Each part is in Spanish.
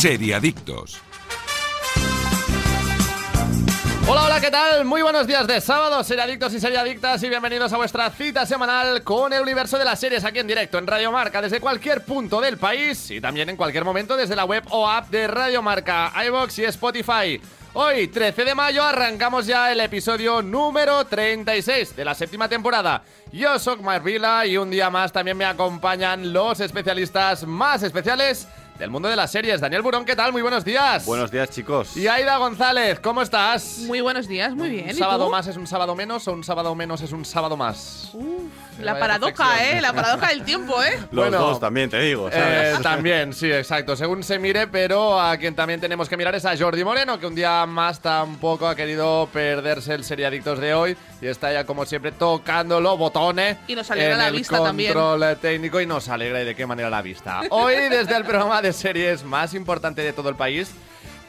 Seriadictos. Hola, hola, ¿qué tal? Muy buenos días de sábado, seriadictos y seriadictas, y bienvenidos a vuestra cita semanal con el universo de las series aquí en directo en Radio Marca, desde cualquier punto del país y también en cualquier momento desde la web o app de Radio Marca, iBox y Spotify. Hoy, 13 de mayo, arrancamos ya el episodio número 36 de la séptima temporada. Yo soy Marvila y un día más también me acompañan los especialistas más especiales del mundo de las series. Daniel Burón, ¿qué tal? Muy buenos días. Buenos días, chicos. Y Aida González, ¿cómo estás? Muy buenos días, muy bien. ¿Un ¿Y sábado tú? más es un sábado menos o un sábado menos es un sábado más? Uf, la paradoja. ¿eh? La paradoja del tiempo, ¿eh? Los Bueno, dos también, te digo. ¿sabes? Eh, también, sí, exacto. Según se mire, pero a quien también tenemos que mirar es a Jordi Moreno, que un día más tampoco ha querido perderse el Seriadictos de hoy y está ya, como siempre, tocando los botones. Y nos alegra en la el vista también. control técnico y nos alegra y de qué manera la vista. Hoy, desde el programa de series más importante de todo el país,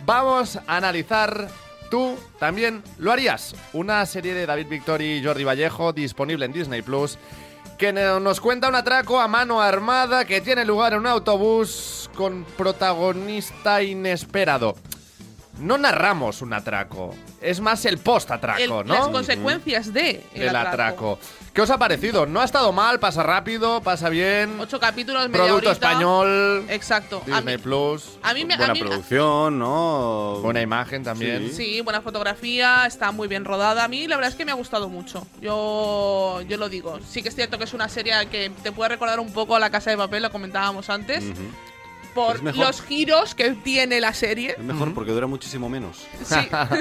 vamos a analizar. Tú también lo harías. Una serie de David Victor y Jordi Vallejo disponible en Disney Plus que no- nos cuenta un atraco a mano armada que tiene lugar en un autobús con protagonista inesperado. No narramos un atraco, es más el post-atraco, ¿no? Las consecuencias de el, el atraco. ¿Qué os ha parecido? ¿No ha estado mal? ¿Pasa rápido? ¿Pasa bien? Ocho capítulos, media Producto horita. español, Exacto. A Disney mí, Plus, a mí me... Buena a mí- producción, ¿no? buena imagen también. Sí, buena fotografía, está muy bien rodada. A mí la verdad es que me ha gustado mucho. Yo, yo lo digo. Sí que es cierto que es una serie que te puede recordar un poco a La Casa de Papel, lo comentábamos antes. Ujú. Por los giros que tiene la serie. Es mejor porque dura muchísimo menos. Sí.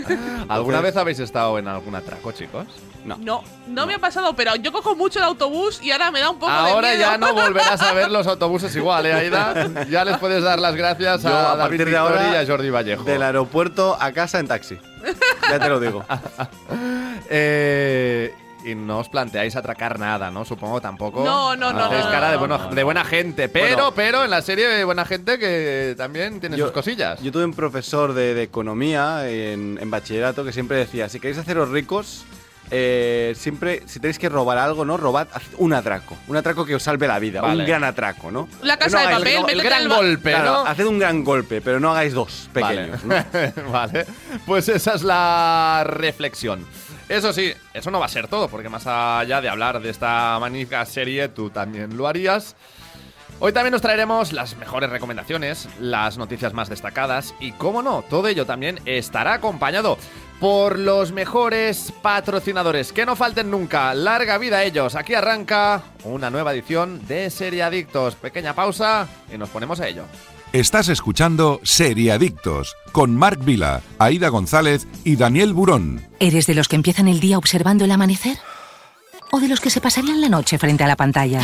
¿Alguna vez habéis estado en algún atraco, chicos? No. No, no me ha pasado, pero yo cojo mucho el autobús y ahora me da un poco de Ahora ya no volverás a ver los autobuses igual, ¿eh, Aida? Ya les puedes dar las gracias Yo, a a David partir de Victoria ahora, y a Jordi Vallejo. Del aeropuerto a casa en taxi. Ya te lo digo. Eh, y no os planteáis atracar nada, ¿no? Supongo tampoco. No, no, no, Hacéis no, cara de, no, bueno- no. de buena gente, pero, Bueno. pero en la serie de buena gente que también tiene sus cosillas. Yo tuve un profesor de, de economía en, en bachillerato que siempre decía, si queréis haceros ricos, eh, siempre, si tenéis que robar algo, ¿no? Robad un atraco. Un atraco que os salve la vida. Vale. Un gran atraco, ¿no? La casa No de papel, el gran golpe, Claro, ¿no? haced un gran golpe, pero no hagáis dos Vale. pequeños, ¿no? vale, pues esa es la reflexión. Eso sí, eso no va a ser todo, porque más allá de hablar de esta magnífica serie, tú también lo harías. Hoy también nos traeremos las mejores recomendaciones, las noticias más destacadas y, cómo no, todo ello también estará acompañado por los mejores patrocinadores. Que no falten nunca, larga vida a ellos. Aquí arranca una nueva edición de Serie Adictos. Pequeña pausa y nos ponemos a ello. Estás escuchando Seriadictos con Marc Vila, Aida González y Daniel Burón. ¿Eres de los que empiezan el día observando el amanecer? ¿O de los que se pasarían la noche frente a la pantalla?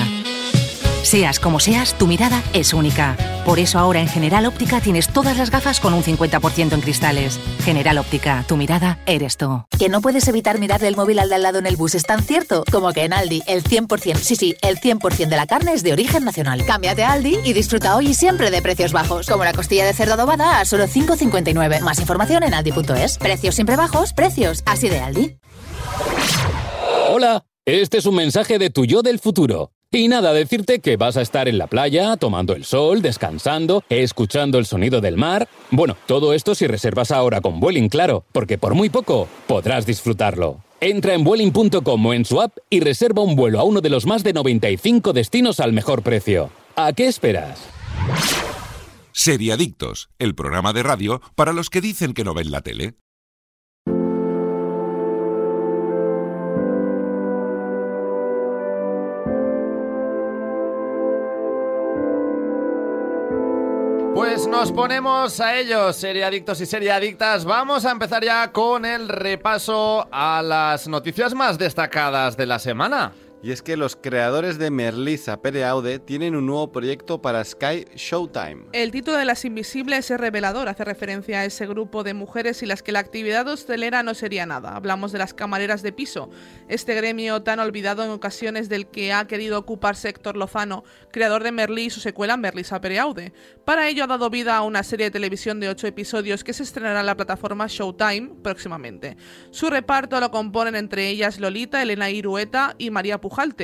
Seas como seas, tu mirada es única. Por eso ahora en General Óptica tienes todas las gafas con un 50% en cristales. General Óptica, tu mirada eres tú. Que no puedes evitar mirarle el móvil al de al lado en el bus es tan cierto como que en Aldi el 100%, sí, sí, el 100% de la carne es de origen nacional. Cámbiate a Aldi y disfruta hoy y siempre de precios bajos, como la costilla de cerdo adobada a solo 5,59. Más información en aldi.es. Precios siempre bajos, precios así de Aldi. Hola, este es un mensaje de tu yo del futuro. Y nada, decirte que vas a estar en la playa, tomando el sol, descansando, escuchando el sonido del mar. Bueno, todo esto si reservas ahora con Vueling, claro, porque por muy poco podrás disfrutarlo. Entra en Vueling.com o en su app y reserva un vuelo a uno de los más de 95 destinos al mejor precio. ¿A qué esperas? Seriadictos, el programa de radio para los que dicen que no ven la tele. Pues nos ponemos a ellos, seriadictos y seriadictas. Vamos a empezar ya con el repaso a las noticias más destacadas de la semana. Y es que los creadores de Merlisa Pereaude tienen un nuevo proyecto para Sky Showtime. El título de Las Invisibles es revelador, hace referencia a ese grupo de mujeres y las que la actividad hostelera no sería nada. Hablamos de las camareras de piso, este gremio tan olvidado en ocasiones del que ha querido ocuparse Héctor Lozano, creador de Merlí y su secuela Merlisa Pereaude. Para ello ha dado vida a una serie de televisión de ocho episodios que se estrenará en la plataforma Showtime próximamente. Su reparto lo componen entre ellas Lolita, Elena Irueta y María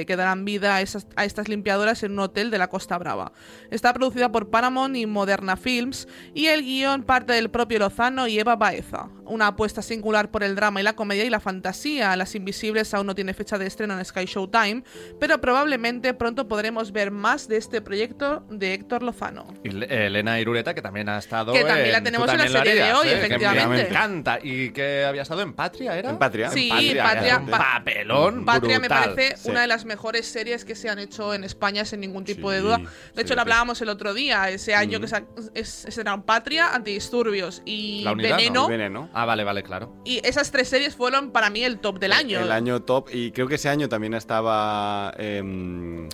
Que darán vida a, a estas limpiadoras en un hotel de la Costa Brava. Está producida por Paramount y Moderna Films y el guion parte del propio Lozano y Eva Baeza. Una apuesta singular por el drama y la comedia y la fantasía. Las Invisibles aún no tiene fecha de estreno en Sky Showtime, pero probablemente pronto podremos ver más de este proyecto de Héctor Lozano. Y Le- Elena Irureta, que también ha estado. Que también la en- tenemos en la serie de hoy, ¿eh? Efectivamente. Me encanta. Y que había estado en Patria, ¿era? En Patria. Sí, Patria, Patria- que es un Pa- papelón. Patria me parece sí. una de las mejores series que se han hecho en España sin ningún tipo de duda. sí, De hecho, sí. lo hablábamos el otro día, ese año que sa- es, es- eran Patria, Antidisturbios y La unidad, Veneno. Veneno. Ah, vale, vale, claro. Y esas tres series fueron para mí el top del año. El año top. Y creo que ese año también estaba em,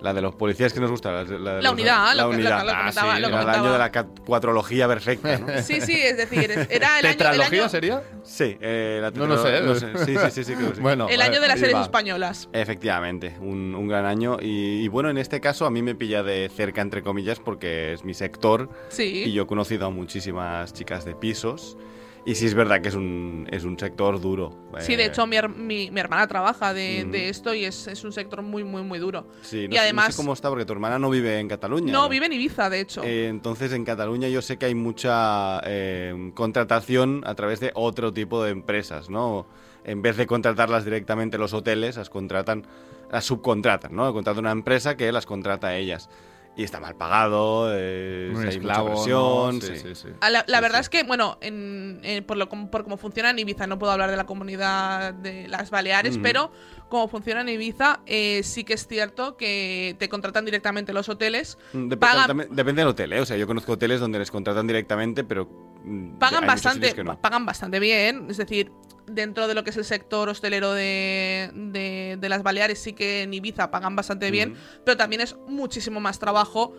la de los policías que nos gusta. La, de La los- unidad, la lo que- lo unidad. lo Ah, comentaba- sí, lo Era el año de la cuatrología perfecta, ¿no? Sí, sí, es decir, era el año, ¿Tetralogía año, sería? Sí, eh, la No lo sé. no sé. Sí, sí, sí, sí, creo que sí. Bueno, el año de las series va. españolas. Efectivamente, un, un gran año. Y, y bueno, en este caso a mí me pilla de cerca, entre comillas, porque es mi sector. Sí. Y yo he conocido a muchísimas chicas de pisos. Y sí es verdad que es un, es un sector duro. Sí, de Eh, hecho, mi, her- mi, mi hermana trabaja de, de esto y es, es un sector muy, muy, muy duro. Sí, no, y sé- además- no sé cómo está, porque tu hermana no vive en Cataluña. No, vive en Ibiza, de hecho. Eh, entonces en Cataluña yo sé que hay mucha eh, contratación a través de otro tipo de empresas, ¿no? En vez de contratarlas directamente los hoteles, las contratan, las subcontratan, ¿no? Contratan una empresa que las contrata a ellas. Y está mal pagado, eh, Un hay esclavo, mucha presión, ¿no? Sí, sí. sí, sí. Ah, La, la Sí, verdad sí. es que, bueno, en, en- por, lo, por cómo funciona en Ibiza, no puedo hablar de la comunidad de las Baleares, pero como funciona en Ibiza, eh, sí que es cierto que te contratan directamente los hoteles, Mm, Dep- Pagan- también- depende del hotel, ¿eh? O sea, yo conozco hoteles donde les contratan directamente, pero mm, pagan bastante, no. pagan bastante bien, es decir, dentro de lo que es el sector hostelero de, de- de las Baleares, sí que en Ibiza pagan bastante bien, pero también es muchísimo más trabajo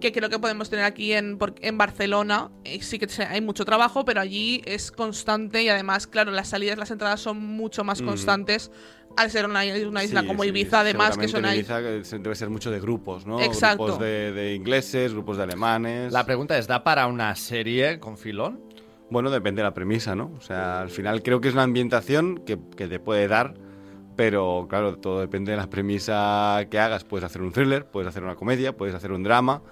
que creo que podemos tener aquí en, por- en Barcelona. Eh, sí que hay mucho trabajo, pero allí es constante y además, claro, las salidas, las entradas son mucho más constantes al ser una, una isla Sí, como sí, Ibiza, además, que son en ahí. Ibiza eh, debe ser mucho de grupos, ¿no? Exacto. Grupos de, de ingleses, grupos de alemanes. La pregunta es, ¿da para una serie con filón? Bueno, depende de la premisa, ¿no? O sea, al final creo que es una ambientación que, que te puede dar, pero claro, todo depende de la premisa que hagas. Puedes hacer un thriller, puedes hacer una comedia, puedes hacer un drama.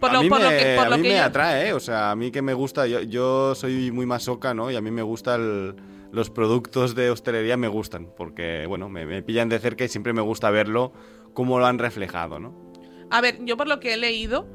Por a lo, mí por lo me, que, por a lo mí que me yo- atrae, ¿eh? O sea, a mí que me gusta, yo, yo soy muy masoca, ¿no? Y a mí me gustan los productos de hostelería, me gustan, porque, bueno, me, me pillan de cerca y siempre me gusta verlo, cómo lo han reflejado, ¿no? A ver, yo por lo que he leído,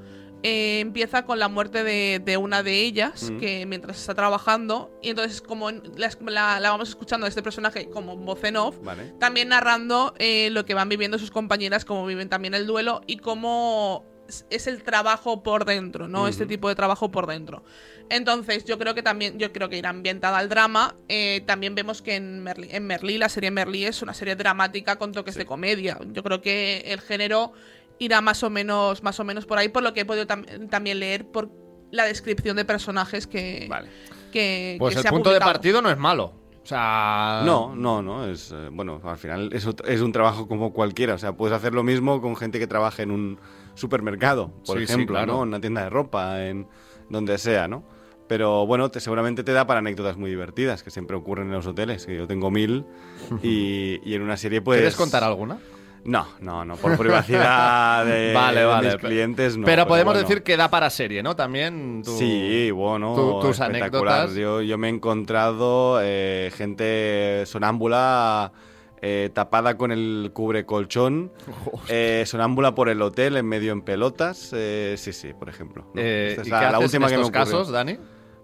eh, empieza con la muerte de, de una de ellas, Mm. que mientras está trabajando, y entonces como la, la- la vamos escuchando a este personaje como voz en off, Vale. también narrando eh, lo que van viviendo sus compañeras, cómo viven también el duelo y cómo es- el trabajo por dentro, ¿no? Este tipo de trabajo por dentro. Entonces, yo creo que también, yo creo que irá ambientada al drama. Eh, también vemos que en Merlí, en Merlí, la serie Merlí es una serie dramática con toques de comedia. Yo creo que el género irá más o menos, más o menos por ahí, por lo que he podido tam- también leer por la descripción de personajes que, Vale. que, Pues que el se ha punto de partido no es malo. O sea... No, no, no. Es, eh, bueno, al final es, es un trabajo como cualquiera. O sea, puedes hacer lo mismo con gente que trabaja en un supermercado, por Sí, sí, ejemplo, claro. ¿no? En una tienda de ropa, en donde sea, ¿no? Pero bueno, te, seguramente te da para anécdotas muy divertidas que siempre ocurren en los hoteles. Que yo tengo mil y, y en una serie pues. ¿Quieres contar alguna? No, no, no. Por privacidad de, vale, de vale. mis clientes, no. pero podemos bueno. decir que da para serie, ¿no? También tú... Sí, bueno, tu- tus anécdotas. Yo, yo me he encontrado eh, gente sonámbula eh, tapada con el cubre colchón, eh, sonámbula por el hotel en medio en pelotas. eh, sí, sí, por ejemplo. ¿no? Eh, Esta es ¿Y la, qué la haces última en que me estos casos, Dani?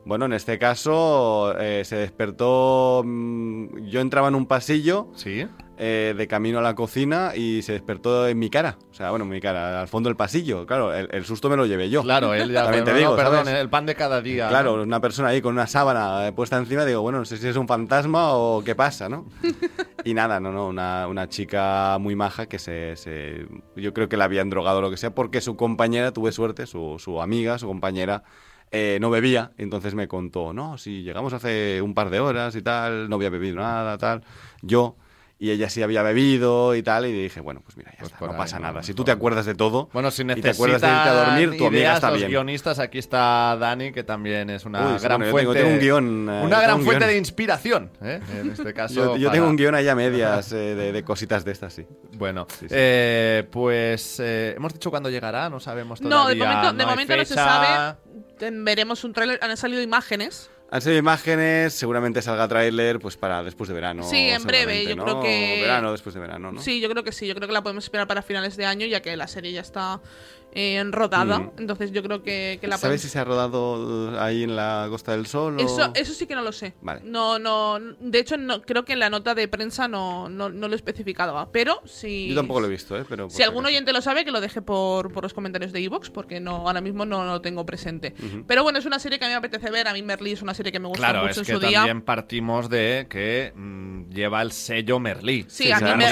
Bueno, en este caso eh, se despertó. mm, yo entraba en un pasillo Sí. Eh, de camino a la cocina y se despertó en mi cara. O sea, bueno, en mi cara, al fondo del pasillo. Claro, el, el susto me lo llevé yo. Claro, él ya... También te no, digo, no, perdón, ¿sabes? el pan de cada día. ¿no? Claro, una persona ahí con una sábana eh, puesta encima, digo, bueno, no sé si es un fantasma o qué pasa, ¿no? y nada, no, no, una, una chica muy maja que se, se- Yo creo que la habían drogado o lo que sea, porque su compañera, tuve suerte, su, su amiga, su compañera, eh, no bebía, entonces me contó, no, si llegamos hace un par de horas y tal, no había bebido nada, tal, yo... y ella sí había bebido y tal, y dije, bueno, pues mira, ya Pues está, no ahí, pasa ¿no? nada. Si tú te acuerdas de todo Bueno, si y te acuerdas de irte a dormir, tu amiga está los bien. guionistas, aquí está Dani, que también es una Uy, gran bueno, yo tengo- fuente. tengo un guion, eh, una gran un fuente guion. de inspiración, ¿eh? En este caso. Yo, yo para- tengo un guion ahí a medias eh, de, de cositas de estas, sí. Bueno, Sí, sí. eh, pues eh, hemos dicho cuándo llegará, no sabemos todavía. No, de momento, de hay momento no se sabe. Veremos un tráiler. Han salido imágenes. Han salido imágenes, seguramente salga tráiler pues para después de verano. Sí, en breve, yo ¿no? creo que- Verano, después de verano, ¿no? Sí, yo creo que sí. Yo creo que la podemos esperar para finales de año, ya que la serie ya está eh, rodada. Mm. Entonces yo creo que, que la ¿Sabes podemos si se ha rodado ahí en la Costa del Sol? o- Eso, eso sí que no lo sé. Vale. No, no. De hecho, no, creo que en la nota de prensa no, no, no lo especificaba. Pero si. Yo tampoco lo he visto, ¿eh? Pero Si algún oyente lo sabe, que lo deje por, por los comentarios de Evox, porque no, ahora mismo no lo tengo presente. Pero bueno, es una serie que a mí me apetece ver. A mí Merlí es una serie que me gusta Claro, mucho es en que su día. también partimos de que mm, lleva el sello Merlí. Sí, a mí me-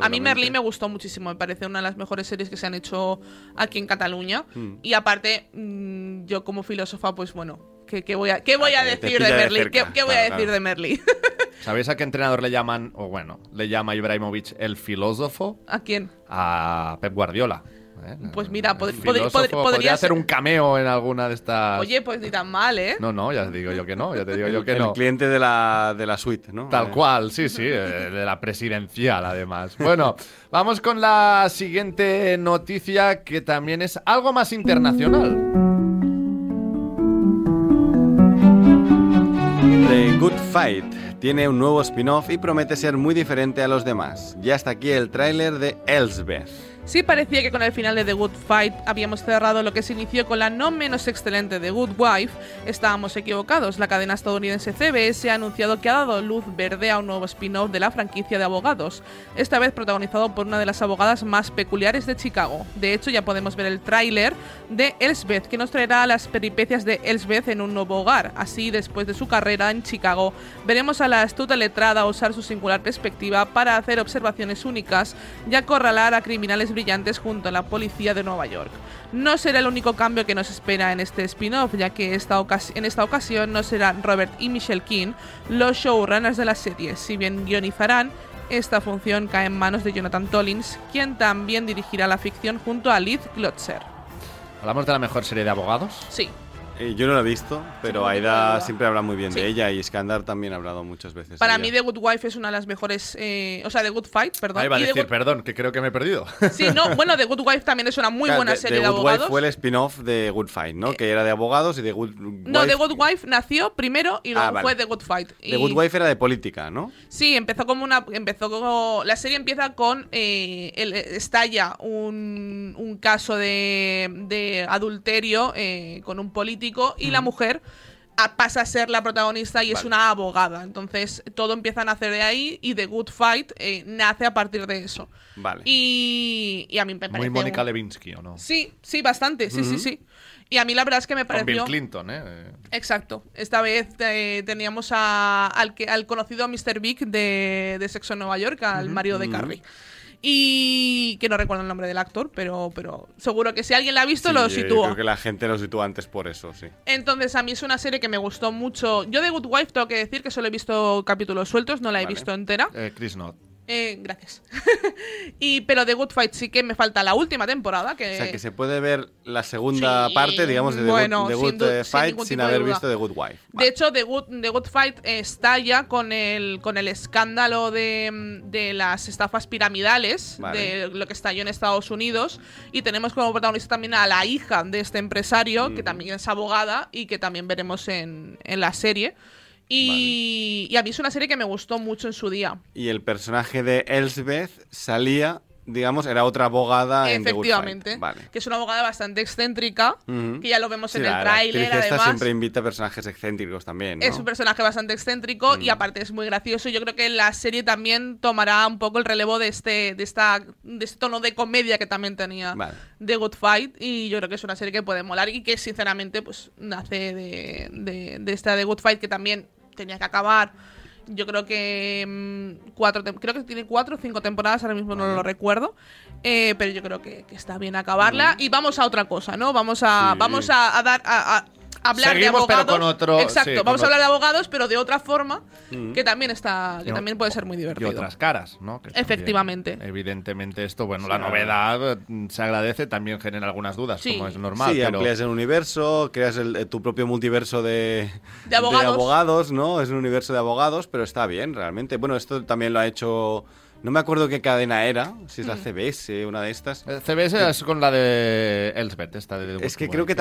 a mí. Merlí me gustó muchísimo, me parece una de las mejores series que se han hecho aquí en Cataluña. Hmm. Y aparte, mm, yo como filósofa, pues bueno, ¿qué, qué voy a, qué voy Ah, a decir de de Merlí? cerca, ¿Qué, qué voy a decir claro. de Merlí? ¿Sabéis a qué entrenador le llaman, o bueno, le llama Ibrahimovic el filósofo? ¿A quién? A Pep Guardiola. ¿Eh? Pues mira, El pod- pod- filósofo pod- podría hacer ser- un cameo en alguna de estas. Oye, pues ni tan mal, ¿eh? No, no, ya te digo yo que no, ya te digo yo que el no. cliente de la, de la suite, ¿no? Tal Eh, cual, sí, sí, eh, de la presidencial además. Bueno, vamos con la siguiente noticia que también es algo más internacional. The Good Fight tiene un nuevo spin-off y promete ser muy diferente a los demás. Ya está aquí el tráiler de Elsbeth. Sí parecía que con el final de The Good Fight habíamos cerrado lo que se inició con la no menos excelente The Good Wife. Estábamos equivocados. La cadena estadounidense CBS ha anunciado que ha dado luz verde a un nuevo spin-off de la franquicia de abogados, esta vez protagonizado por una de las abogadas más peculiares de Chicago. De hecho, ya podemos ver el tráiler de Elsbeth, que nos traerá las peripecias de Elsbeth en un nuevo hogar. Así, después de su carrera en Chicago, veremos a la astuta letrada usar su singular perspectiva para hacer observaciones únicas y acorralar a criminales brillantes junto a la policía de Nueva York. No será el único cambio que nos espera en este spin-off, ya que esta en esta ocasión no serán Robert y Michelle King los showrunners de la serie, si bien guionizarán. Esta función cae en manos de Jonathan Tollins, quien también dirigirá la ficción junto a Liz Glotzer. Hablamos de la mejor serie de abogados. Sí, Eh, yo no lo he visto, pero Sí, Aida no. siempre habla muy bien Sí. de ella y Skandar también ha hablado muchas veces. para de mí ella. The Good Wife es una de las mejores, eh, o sea, The Good Fight, perdón. Ahí va a The decir, Good- perdón, que creo que me he perdido. Sí, no, bueno, The Good Wife también es una muy Claro, buena The- serie The de Good abogados. Wife fue el spin-off de Good Fight, ¿no? que era de abogados y The Good No, Wife- The Good Wife nació primero y luego Ah, vale. fue The Good Fight. The Y- Good Wife era de política, ¿no? Sí, empezó como una. Empezó como. La serie empieza con. eh, el- estalla un, un caso de, de adulterio eh, con un político y la mujer a- pasa a ser la protagonista y es una abogada. Entonces todo empieza a nacer de ahí y The Good Fight eh, nace a partir de eso. Vale. Y, y a mí me parece. Muy Mónica un- Levinsky, ¿o no? Sí, sí, bastante. Sí, sí, sí. Y a mí la verdad es que me Con Bill pareció. Clinton, ¿eh? Exacto. Esta vez eh, teníamos a- al, que, al conocido Mr. Big de, de Sexo en Nueva York, al marido de Carrie. Y que no recuerdo el nombre del actor, pero, pero seguro que si alguien la ha visto Sí, lo yo- yo sitúa. Creo que la gente lo sitúa antes por eso, sí. Entonces, a mí es una serie que me gustó mucho. Yo de Good Wife tengo que decir que solo he visto capítulos sueltos, no la he Vale. visto entera. Eh, Chris Knott. Eh, gracias. y, pero de Good Fight sí que me falta la última temporada. Que, O sea, que se puede ver la segunda Sí, parte, digamos, de The bueno, Good, The eh, sin Fight sin haber visto The Good Wife. De hecho, The Good, The Good Fight está ya con el, con el escándalo de, de las estafas piramidales, Vale. de lo que estalló en Estados Unidos. Y tenemos como protagonista también a la hija de este empresario, que también es abogada y que también veremos en, en la serie. Y, y a mí es una serie que me gustó mucho en su día. Y el personaje de Elsbeth salía, digamos, era otra abogada en The Good. Fight. Vale. Que es una abogada bastante excéntrica, Ujú. que ya lo vemos Sí, en el tráiler, además. siempre invita personajes excéntricos también, ¿no? Es un personaje bastante excéntrico Mm. y aparte es muy gracioso. Yo creo que la serie también tomará un poco el relevo de este, de esta, de este tono de comedia que también tenía Vale. The Good Fight. Y yo creo que es una serie que puede molar y que sinceramente pues nace de, de, de esta The Good Fight que también tenía que acabar. Yo creo que mm, cuatro creo que tiene cuatro o cinco temporadas, ahora mismo no lo recuerdo. Eh, pero yo creo que, que está bien acabarla. Y vamos a otra cosa, ¿no? Vamos a, Sí. vamos a, a dar a, a- hablar de pero abogados. con otro- Exacto, sí, con vamos a hablar de abogados, pero de otra forma que también está, que Y también puede ser muy Y divertido. otras caras, ¿no? Que también, Efectivamente. evidentemente esto, bueno, la novedad mm, se agradece, también genera algunas dudas, Sí. como es normal. sí, pero... el universo, creas el- eh, tu propio multiverso de, De abogados. abogados, ¿no? Es un universo de abogados, pero está bien, realmente. Bueno, esto también lo ha hecho. No me acuerdo qué cadena era, si es la CBS, una de estas. Eh, CBS es con la de Elsbeth, esta de Es que creo que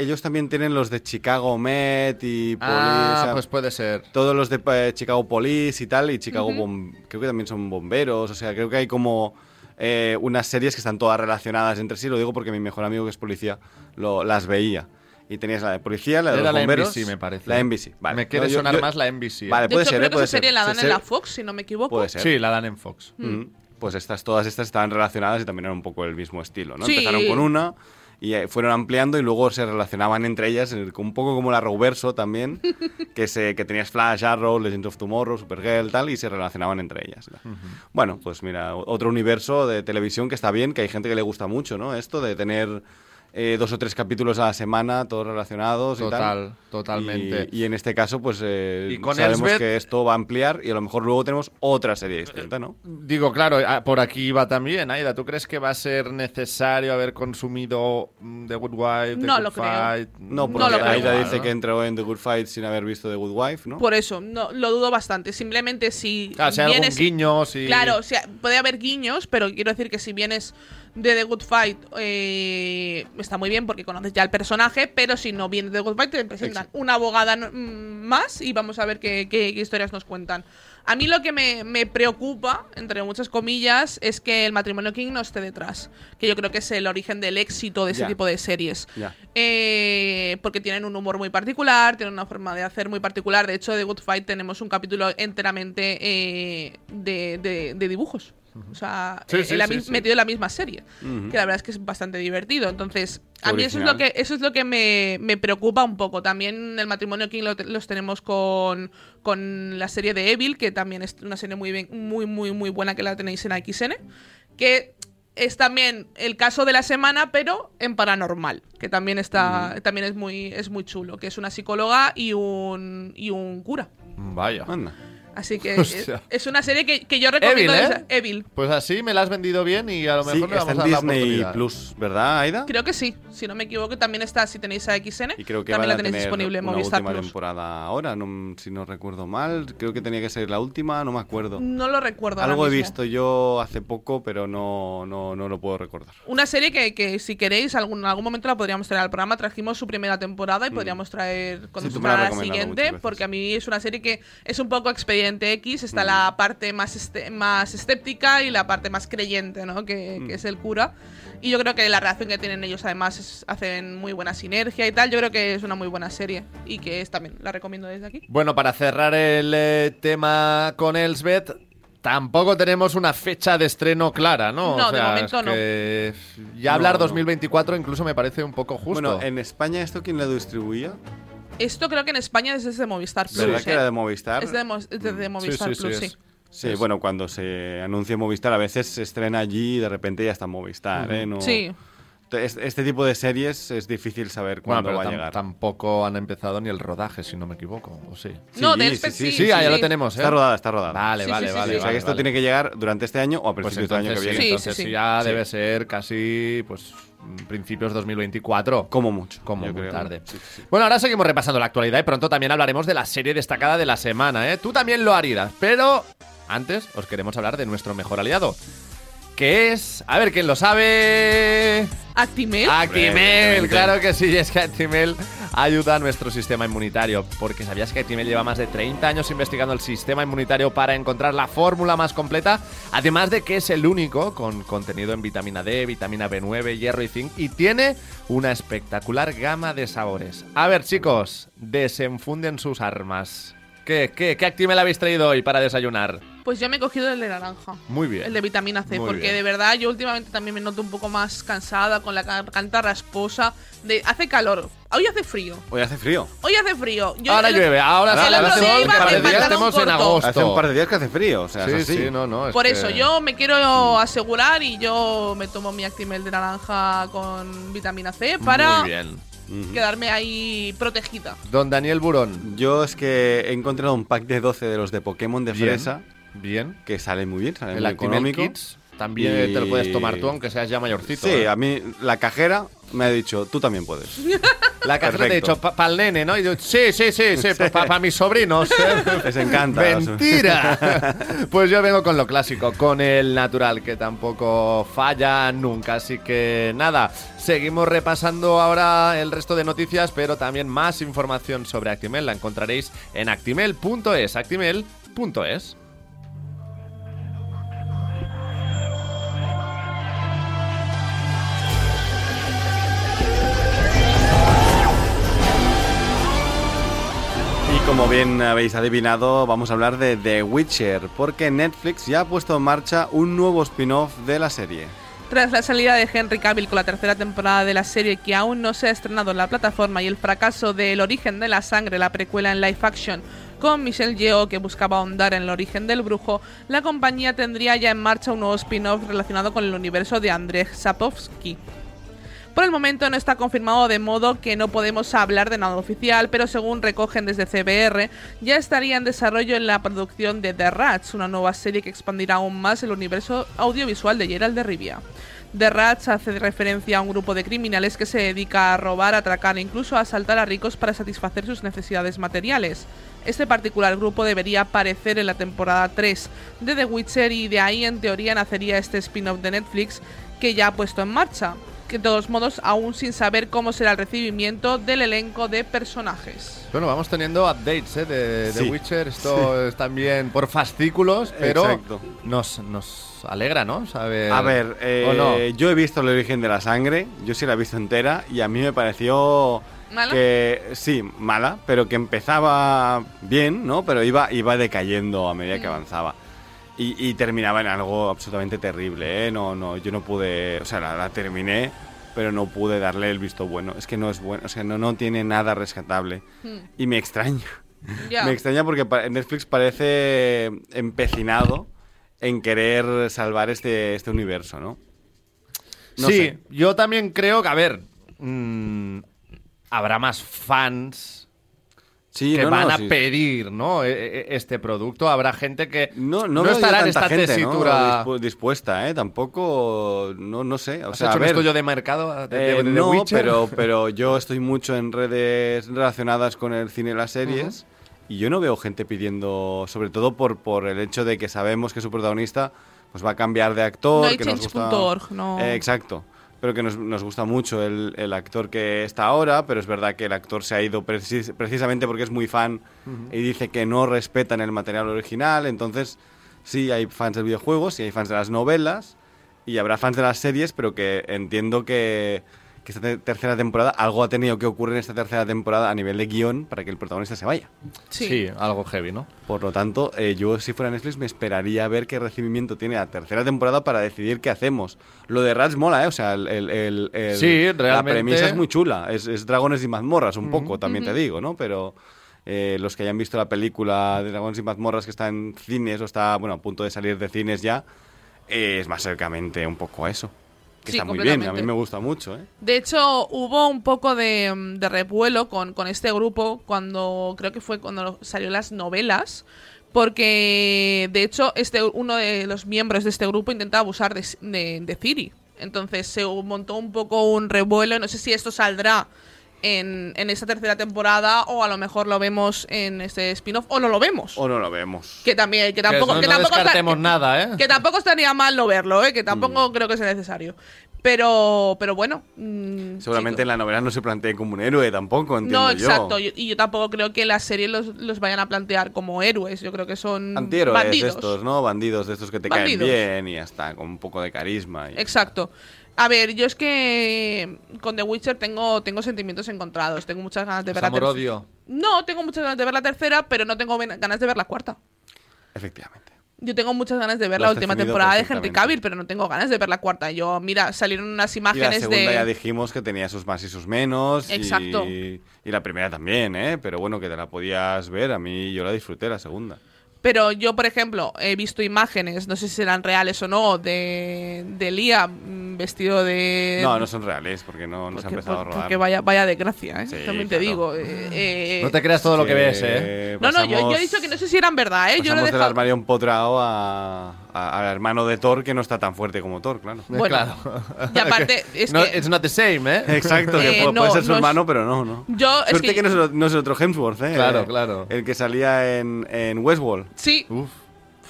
ellos también tienen los de Chicago Med y Police. Ah, o sea, pues puede ser. todos los de eh, Chicago Police y tal, y Chicago Bom- creo que también son bomberos, o sea, creo que hay como eh, unas series que están todas relacionadas entre sí, lo digo porque mi mejor amigo que es policía lo, las veía. Y tenías la de policía, la de Era los la bomberos. NBC, me parece. La NBC, vale. Me quiere No, yo- sonar yo- más la NBC. ¿eh? Vale, de puede hecho, ser, creo que puede esa ser. serie la dan en la Fox, si no me equivoco. Puede ser. Sí, la dan en Fox. Mm. Pues estas, todas estas estaban relacionadas y también eran un poco el mismo estilo, ¿no? Sí. Empezaron con una y eh, fueron ampliando y luego se relacionaban entre ellas, un poco como la Roverso también, que, se, que tenías Flash, Arrow, Legends of Tomorrow, Supergirl, tal, y se relacionaban entre ellas. Bueno, pues mira, otro universo de televisión que está bien, que hay gente que le gusta mucho, ¿no? Esto de tener eh, dos o tres capítulos a la semana, todos relacionados y Total, tal. totalmente. Y, y en este caso, pues eh, Y con sabemos Elsbeth- que esto va a ampliar y a lo mejor luego tenemos otra serie distinta, ¿no? Digo, claro, ah, por aquí va también, Aida. ¿Tú crees que va a ser necesario haber consumido mm, The Good Wife? The No Good lo creo. Fight? No, No porque lo creo. Aida dice que entró en The Good Fight sin haber visto The Good Wife, ¿no? Por eso, no, lo dudo bastante. Simplemente si Claro, si hay algún vienes... guiño, si... Claro, o sea, puede haber guiños, pero quiero decir que si vienes de The Good Fight, eh, está muy bien porque conoces ya el personaje, pero si no vienes de Fight, te presentan Exacto. una abogada más y vamos a ver qué, qué- qué historias nos cuentan. A mí lo que me, me preocupa, entre muchas comillas, es que el matrimonio King no esté detrás. Que yo creo que es el origen del éxito de ese tipo de series. Eh, porque tienen un humor muy particular, tienen una forma de hacer muy particular. De hecho, de Good Fight tenemos un capítulo enteramente eh, de, de- de dibujos. O sea, Sí, eh, sí, la sí, metido en la misma serie. Ujú. Que la verdad es que es bastante divertido. Entonces, a mí eso es lo que, eso es lo que me, me preocupa un poco. También el matrimonio King lo los tenemos con, con la serie de Evil, que también es una serie muy, bien- muy, muy, muy buena que la tenéis en XN. Que es también el caso de la semana, pero en paranormal, que también está, también es muy, es muy chulo, que es una psicóloga y un, y un cura. Vaya. Anda. Así que es, Hostia. es una serie que, que yo recomiendo. Evil, ¿eh? Evil. Pues así me la has vendido bien y a lo Sí, mejor le está vamos en a dar la Disney oportunidad. Plus, ¿verdad, Aida? Creo que sí, si no me equivoco, también está, si tenéis a XN, Y creo que también la tenéis tener disponible en Movistar última Plus. temporada ahora, no- si no recuerdo mal. Creo que tenía que ser la última, no me acuerdo. No lo recuerdo. ahora Algo he visto yo hace poco, pero no, no, no lo puedo recordar. Una serie que, que si queréis, algún, en algún momento la podríamos traer al programa. Trajimos su primera temporada y podríamos traer cuando Mm. Sí, me la la siguiente, porque a mí es una serie que es un poco expediente X. Está Mm. la parte más, este- más escéptica y la parte más creyente, ¿no? Que, Mm. que es el cura. Y yo creo que la relación que tienen ellos además es- hacen muy buena sinergia y tal. Yo creo que es una muy buena serie y que es también la recomiendo desde aquí. Bueno, para cerrar el eh, tema con Elsbeth, tampoco tenemos una fecha de estreno clara, ¿no? No, O de sea, momento es no. que Ya No, hablar no. 2024 incluso me parece un poco justo. Bueno, en España, ¿esto quién lo distribuía? Esto creo que en España es de Movistar Plus. ¿Verdad ¿eh? que era de Movistar? Es de, Mo- de- de Movistar Mm. sí, Plus, sí, sí. es. Bueno, cuando se anuncia Movistar, a veces se estrena allí y de repente ya está en Movistar, ¿eh? No- Sí. Es- Este tipo de series es difícil saber Bueno, cuándo pero va a llegar. tampoco han empezado ni el rodaje, si no me equivoco, ¿o sí? no, Sí, de sí, Elspeth sí, sí. Sí, ya lo tenemos, ¿eh? Está rodada, está rodada. Vale, Sí, vale, vale. sí. o sea que esto vale. tiene que llegar durante este año o a Pues principios del año que viene. sí, Entonces ya Sí. debe ser casi, pues, principios 2024. Como mucho. Como muy creo. tarde. Sí, sí. Bueno, ahora seguimos repasando la actualidad y pronto también hablaremos de la serie destacada de la semana, ¿eh? Tú también lo harías, pero antes os queremos hablar de nuestro mejor aliado, que es, a ver, ¿quién lo sabe? Actimel. Actimel, claro que sí, es que Actimel ayuda a nuestro sistema inmunitario, porque sabías que Actimel lleva más de 30 años investigando el sistema inmunitario para encontrar la fórmula más completa, además de que es el único con contenido en vitamina D, vitamina B9, hierro y zinc, y tiene una espectacular gama de sabores. A ver, chicos, desenfunden sus armas. ¿Qué, qué, qué Actimel habéis traído hoy para desayunar? Pues yo me he cogido el de naranja. Muy bien. El de vitamina C, Muy porque bien. de verdad yo últimamente también me noto un poco más cansada, con la garganta rasposa. De, hace calor, hoy hace frío. Hoy hace frío. Hoy hace frío. Yo ahora el- llueve, ahora el sí, otro ahora día hace iba un par de en días estamos en agosto. Hace un par de días que hace frío. O sea, Sí, es así. sí, no, no. es Por que- eso, yo me quiero asegurar y yo me tomo mi Actimel de naranja con vitamina C para Muy bien. quedarme ahí protegida. Don Daniel Burón. Yo es que he encontrado un pack de 12 de los de Pokémon de Bien. fresa Bien. que sale muy bien, sale El muy económico. Kids también Y- te lo puedes tomar tú, aunque seas ya mayorcito. Sí, ¿eh? a mí la cajera me ha dicho, tú también puedes. La cajera te ha Perfecto. dicho, para el nene, ¿no? Y yo, sí, sí, sí, sí, para mis sobrinos. Les encanta. Mentira. pues yo vengo con lo clásico, con el natural, que tampoco falla nunca. Así que nada, seguimos repasando ahora el resto de noticias, pero también más información sobre Actimel la encontraréis en actimel.es. Actimel.es. como bien habéis adivinado, vamos a hablar de The Witcher, porque Netflix ya ha puesto en marcha un nuevo spin-off de la serie. Tras la salida de Henry Cavill con la tercera temporada de la serie que aún no se ha estrenado en la plataforma y el fracaso de El origen de la sangre, la precuela en live action, con Michelle Yeoh que buscaba ahondar en el origen del brujo, la compañía tendría ya en marcha un nuevo spin-off relacionado con el universo de Andrzej Sapkowski. Por el momento no está confirmado de modo que no podemos hablar de nada oficial, pero según recogen desde CBR, ya estaría en desarrollo en la producción de The Rats, una nueva serie que expandirá aún más el universo audiovisual de Geralt de Rivia. The Rats hace referencia a un grupo de criminales que se dedica a robar, atracar e incluso a asaltar a ricos para satisfacer sus necesidades materiales. Este particular grupo debería aparecer en la temporada 3 de The Witcher y de ahí en teoría nacería este spin-off de Netflix que ya ha puesto en marcha de todos modos aún sin saber cómo será el recibimiento del elenco de personajes. Bueno, vamos teniendo updates ¿eh? de, de Sí. Witcher. Esto es también por fascículos, pero Exacto. nos, nos alegra, ¿no? Saber, A ver, ¿o eh, no? yo he visto el origen de la sangre, yo sí la he visto entera y a mí me pareció ¿Mala? que sí, mala, pero que empezaba bien, ¿no? Pero iba, iba decayendo a medida Mm. que avanzaba. Y, y terminaba en algo absolutamente terrible, ¿eh? No, no, yo no pude, o sea, la, la terminé, pero no pude darle el visto bueno. Es que no es bueno, o sea, no, no tiene nada rescatable. Y me extraña. Me extraña porque Netflix parece empecinado en querer salvar este, este universo, ¿no? No sí, sé. yo también creo que, a ver, mm, habrá más fans Sí, que no, van no, a sí. pedir, ¿no? E- e- Este producto. Habrá gente que No, no, no, estará en esta tesitura. Dispu- dispuesta, ¿eh? Tampoco, no, no sé. O ¿Has sea, hecho a un ver, estudio de mercado de, de- eh, de no, Witcher? pero, pero yo estoy mucho en redes relacionadas con el cine y las series y yo no veo gente pidiendo, sobre todo por, por el hecho de que sabemos que su protagonista pues va a cambiar de actor. No hay que nos gusta- no. Eh, exacto. Pero que nos, nos gusta mucho el, el actor que está ahora, pero es verdad que el actor se ha ido precis- precisamente porque es muy fan y dice que no respetan el material original. Entonces, sí, hay fans del videojuego, sí hay fans de las novelas y habrá fans de las series, pero que entiendo que, que esta te- tercera temporada, algo ha tenido que ocurrir en esta tercera temporada a nivel de guion para que el protagonista se vaya. Sí. Sí, algo heavy, ¿no? Por lo tanto, eh, yo si fuera Netflix me esperaría a ver qué recibimiento tiene la tercera temporada para decidir qué hacemos. Lo de Rats mola, ¿eh? O sea, el, el- el- el- Sí, la premisa es muy chula. Es, es dragones y mazmorras un poco, también te digo, ¿no? Pero eh, los que hayan visto la película de dragones y mazmorras que está en cines o está, bueno, a punto de salir de cines ya, eh, es más cercamente un poco a eso. Que Sí, está muy bien, a mí me gusta mucho, ¿eh? De hecho, hubo un poco de, de revuelo con, con este grupo cuando creo que fue cuando salió las novelas. Porque de hecho, este, uno de los miembros de este grupo intentaba abusar de, de, de Ciri. Entonces se montó un poco un revuelo. No sé si esto saldrá en, en esta tercera temporada o a lo mejor lo vemos en este spin-off o no lo vemos. O no lo vemos. Que también, que tampoco, no, que no tampoco descartemos que- nada, ¿eh? que tampoco estaría mal no verlo, ¿eh? que Mm. tampoco creo que sea necesario. Pero, pero bueno. mm, Seguramente en la novela no se plantea como un héroe tampoco, entiendo No, exacto. Y y yo tampoco creo que la serie los, los vayan a plantear como héroes. Yo creo que son Antihéroes bandidos. estos, ¿no? Bandidos de estos que te Bandidos. caen bien y ya está, con un poco de carisma. y- Exacto. A ver, yo es que con The Witcher tengo, tengo sentimientos encontrados. Tengo muchas ganas de ver la tercera. Amor-odio. No, tengo muchas ganas de ver la tercera, pero no tengo ganas de ver la cuarta. Efectivamente. Yo tengo muchas ganas de ver Lo la última temporada de Henry. Cavill, pero no tengo ganas de ver la cuarta. Yo, mira, salieron unas Y la imágenes segunda de. ya dijimos que tenía sus más y sus menos. y- Exacto. Y, la primera también, ¿eh? Pero bueno, que te la podías ver. A mí yo la disfruté, la segunda. Pero yo, por ejemplo, he visto imágenes, no sé si serán reales o no, de, de Liam mm, vestido de... No, no son reales porque no, no se ha porque, empezado a por- rodar. porque vaya, vaya desgracia, ¿eh? Sí, También te claro. digo. eh, eh, No te creas todo lo que ves, ¿eh? no, no, yo, yo pasamos- he dicho que no sé si eran verdad, ¿eh? Yo lo he pasamos del dejado... armario empotrado a, a- al hermano de Thor que no está tan fuerte como Thor, claro. Bueno, claro. y aparte, es no, que- It's not the same, ¿eh? Exacto, que Eh, no, puede ser su no es- hermano, pero no, no. Yo, es que- que, no, es, el- no es el otro Hemsworth, ¿eh? Claro, claro. El que salía en, en Westworld. Sí. Uf.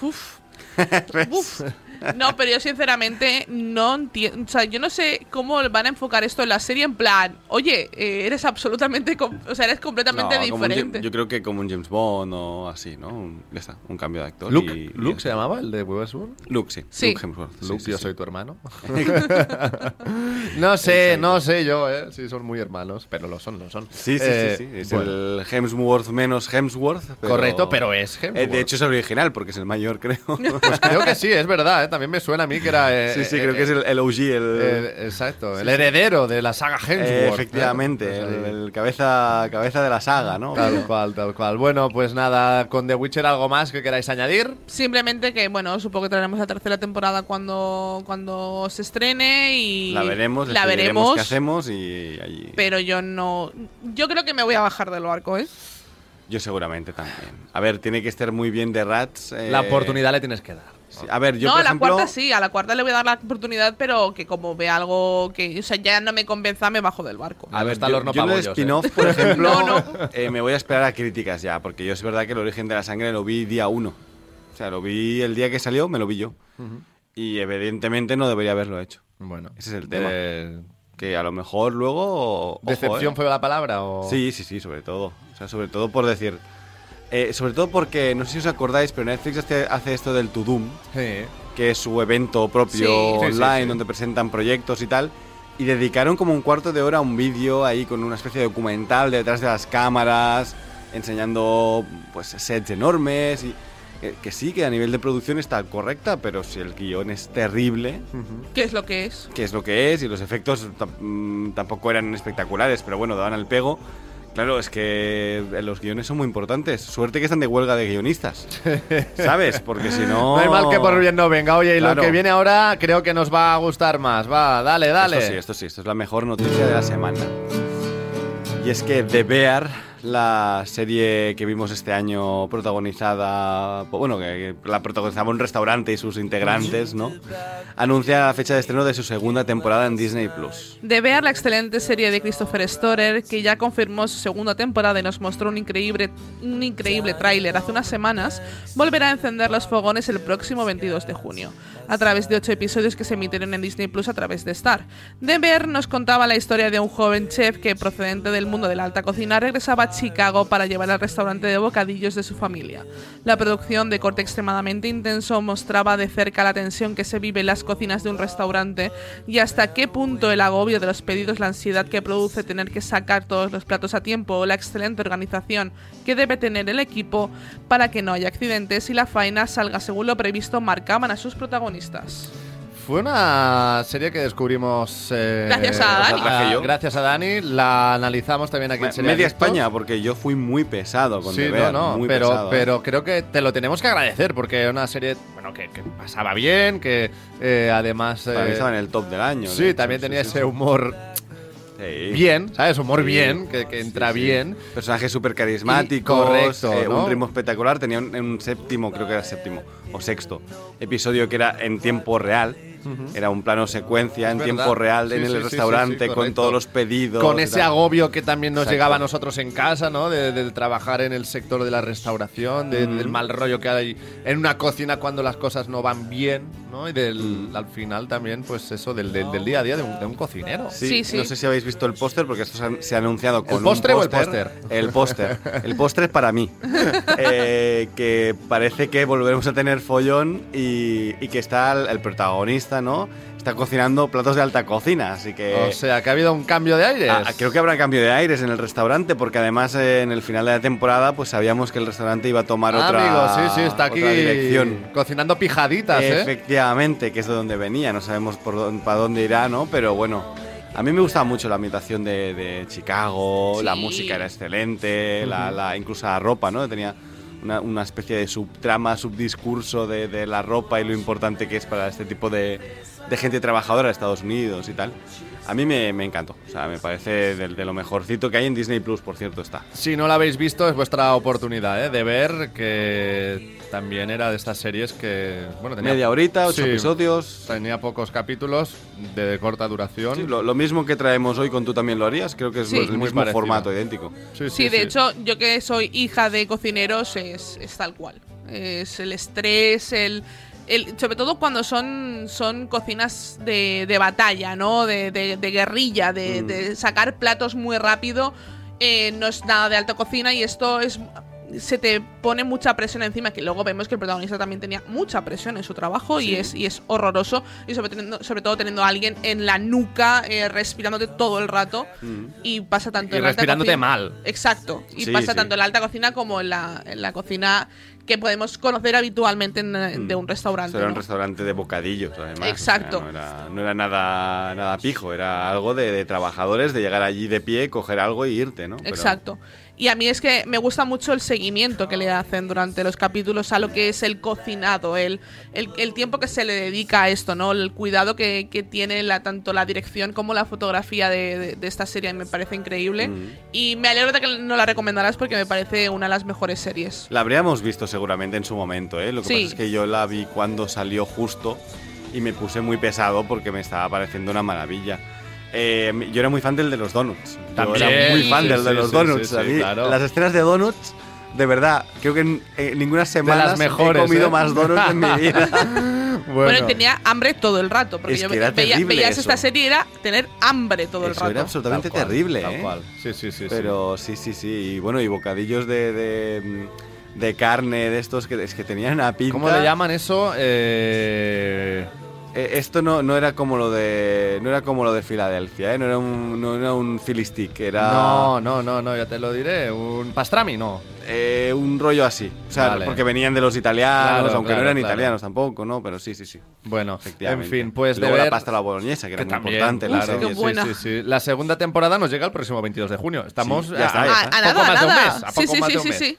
Uf. Uf. No, pero yo sinceramente no entiendo. O sea, yo no sé cómo van a enfocar esto en la serie en plan, oye, eh, eres absolutamente. O sea, eres completamente No, diferente. Yo creo que como un James Bond o así, ¿no? Un, ya está, un cambio de actor. Luke, y- Luke y- se llamaba, el de Westworld. Luke, sí. Sí. Luke Hemsworth. sí, Luke, sí, yo sí. soy tu hermano. no sé, no sé yo, ¿eh? Sí, son muy hermanos, pero lo son, lo son. Sí, sí, Eh, sí, sí. Es bueno, el Hemsworth menos Hemsworth. pero- Correcto, pero es Eh, Hemsworth. de hecho es el original porque es el mayor, creo. Pues creo que sí, es verdad, ¿eh? También me suena a mí que era... eh, sí, sí, eh, creo que es el, el OG, el... eh, exacto, el heredero de la saga Hemsworth. eh, efectivamente, ¿eh? Pues el, cabeza, cabeza de la saga, ¿no? Tal cual, tal cual. Bueno, pues nada, con The Witcher algo más que queráis añadir. Simplemente que, bueno, supongo que traeremos la tercera temporada cuando, cuando se estrene y. La veremos, La veremos. qué hacemos y allí... Pero yo no. Yo creo que me voy a bajar del barco, ¿eh? Yo seguramente también. A ver, tiene que estar muy bien de Rats. eh, La oportunidad le tienes que dar. Sí. A ver, yo no, por a la ejemplo... cuarta sí, a la cuarta le voy a dar la oportunidad, pero que como ve algo que, o sea, ya no me convenza, me bajo del barco. A ver, yo, está el horno yo el pabollos, ¿eh? spin-off, por ejemplo, No, no. eh, me voy a esperar a críticas ya, porque yo es verdad que el origen de la sangre lo vi día uno. O sea, lo vi el día que salió, me lo vi yo. Y evidentemente no debería haberlo hecho. Bueno, Ese es el tema. eh, Que a lo mejor luego... ojo, ¿Decepción eh. fue la palabra o...? Sí, sí, sí, sobre todo. O sea, sobre todo por decir... eh, sobre todo porque, no sé si os acordáis, pero Netflix hace, hace esto del To Doom, Sí. que es su evento propio Sí. Sí, sí, online, sí. donde presentan proyectos y tal. Y dedicaron como un cuarto de hora a un vídeo ahí con una especie de documental detrás de las cámaras, enseñando pues sets enormes y eh, que sí, que a nivel de producción está correcta, pero si el guion es terrible, ¿Qué es lo que es? que es lo que es, y los efectos mm, tampoco eran espectaculares, pero bueno, daban el pego. Claro, es que eh, los guiones son muy importantes. Suerte que están de huelga de guionistas. ¿Sabes? Porque si no. No hay mal que por bien no venga. Oye, y Claro. lo que viene ahora creo que nos va a gustar más. Va, dale, dale. Esto sí, esto sí, esto es la mejor noticia de la semana. Y es que The Bear, la serie que vimos este año protagonizada, bueno, que la protagonizaba un restaurante y sus integrantes, ¿no? Anuncia la fecha de estreno de su segunda temporada en Disney Plus. De ver la excelente serie de Christopher Storer, que ya confirmó su segunda temporada y nos mostró un increíble, un increíble tráiler hace unas semanas, volverá a encender los fogones el próximo 22 de junio, a través de ocho episodios que se emitieron en Disney Plus a través de Star. De ver nos contaba la historia de un joven chef que, procedente del mundo de la alta cocina, regresaba Chicago para llevar al restaurante de bocadillos de su familia. La producción, de corte extremadamente intenso, mostraba de cerca la tensión que se vive en las cocinas de un restaurante y hasta qué punto el agobio de los pedidos, la ansiedad que produce tener que sacar todos los platos a tiempo o la excelente organización que debe tener el equipo para que no haya accidentes y la faena salga según lo previsto marcaban a sus protagonistas. Fue una serie que descubrimos. eh, Gracias a Dani. La. Gracias a Dani. La analizamos también aquí en Serie Media Adictos. España, porque yo fui muy pesado con Sí, The no, no, muy pero, pesado, ¿eh? pero creo que te lo tenemos que agradecer porque era una serie bueno, que, que pasaba bien, que eh, además... Para mí estaba en el top del año. de sí, hecho, también sí, tenía sí, ese sí. humor Sí. bien, ¿sabes? Humor Sí. bien, que, que entra Sí, sí. bien. Personajes súper carismáticos, Y- correcto, eh, ¿no? un ritmo espectacular. Tenía un, un séptimo, creo que era séptimo o sexto episodio que era en tiempo real. Era un plano secuencia en tiempo real Sí, en el sí, restaurante sí, con todos los pedidos. Con ese tal. agobio que también nos Exacto. llegaba a nosotros en casa, ¿no? De, de trabajar en el sector de la restauración, de- del mal rollo que hay en una cocina cuando las cosas no van bien, ¿no? Y del, al final también, pues eso, del, del- del día a día de un, de un cocinero. Sí, Sí, sí. no sé si habéis visto el póster porque esto se ha, se ha anunciado con postre un o el póster. póster? El póster. El póster es para mí. Eh, que parece que volveremos a tener follón y, y que está el, el protagonista, ¿no? Está cocinando platos de alta cocina, así que... O sea, que ha habido un cambio de aires. Ah, creo que habrá cambio de aires en el restaurante, porque además eh, en el final de la temporada pues sabíamos que el restaurante iba a tomar Ah, otra, amigo, sí, sí, está aquí otra dirección. cocinando pijaditas, ¿eh? Efectivamente, que es de donde venía, no sabemos por dónde, para dónde irá, ¿no? Pero bueno, a mí me gustaba mucho la ambientación de, de Chicago, la música era excelente, la, la- incluso la ropa, ¿no? Tenía una, especie de subtrama, subdiscurso de, de la ropa y lo importante que es para este tipo de, de gente trabajadora de Estados Unidos y tal. A mí me, me encantó, o sea, me parece de, de lo mejorcito que hay en Disney Plus, por cierto, está. Si no la habéis visto, es vuestra oportunidad ¿eh? de ver que también era de estas series que. Bueno, tenía, Media horita, ocho Sí, episodios. Tenía pocos capítulos de corta duración. Sí, lo, lo mismo que traemos hoy con Tú también lo harías, creo que es Sí. el Muy mismo parecido. formato, idéntico. Sí, de hecho, yo que soy hija de cocineros es, es tal cual. Es el estrés, el, el- sobre todo cuando son, son cocinas de, de batalla, ¿no? De, de- de guerrilla, de, Mm. de sacar platos muy rápido. Eh, no es nada de alta cocina y esto es se te pone mucha presión encima que luego vemos que el protagonista también tenía mucha presión en su trabajo y es y es horroroso y sobre, teniendo- sobre todo teniendo a alguien en la nuca eh, respirándote todo el rato y pasa tanto Y en la alta respirándote cocina- mal. Exacto. Y Sí, pasa sí. tanto en la alta cocina como en la, en la cocina que podemos conocer habitualmente en, eh, de un restaurante. Eso era un restaurante de bocadillos, además. o sea, Exacto. no, era, no era nada, nada pijo, era algo de, de trabajadores, de llegar allí de pie, coger algo y irte, ¿no? Pero- Exacto. Y a mí es que me gusta mucho el seguimiento que le hacen durante los capítulos a lo que es el cocinado, el, el, el tiempo que se le dedica a esto, ¿no? El cuidado que, que tiene la, tanto la dirección como la fotografía de, de- de esta serie me parece increíble. Mm. Y me alegro de que no la recomendarás porque me parece una de las mejores series. La habríamos visto seguramente en su momento, ¿eh? Lo que Sí. pasa es que yo la vi cuando salió justo y me puse muy pesado porque me estaba pareciendo una maravilla. Eh, yo era muy fan del de los donuts. Yo También, era muy fan sí, del de los sí, donuts. sí, A mí, claro. Las escenas de donuts, de verdad, creo que en, en ninguna semana he comido ¿eh? más donuts en mi vida. Bueno, tenía hambre todo el rato, porque Es yo veía, terrible veías eso. esta serie era tener hambre todo el Eso rato. era absolutamente Tal cual, terrible, tal ¿eh? cual. Sí, sí, sí. sí. Pero sí, sí, sí. Y bueno, y bocadillos de, de, de carne, de estos que es que tenían una pinta. ¿Cómo le llaman eso? Eh... Eh, esto no, no era como lo de no era como lo de Filadelfia, ¿eh? no era un no era un Philly stick, era No, no, no, no, ya te lo diré. Un pastrami, no. eh, un rollo así. O sea, Vale. porque venían de los italianos, Claro, aunque claro, no eran claro. italianos tampoco, ¿no? Pero sí, sí, sí. Bueno, en Efectivamente. fin, pues de luego ver... la pasta a la boloñesa, que era muy también, importante en la claro. serie. Qué sí. buena. Sí, sí, sí. La segunda temporada nos llega el próximo 22 de junio. Estamos Sí, ya está, a, ya está. a poco nada, más de un mes. A sí, poco sí, más sí, de un sí, mes.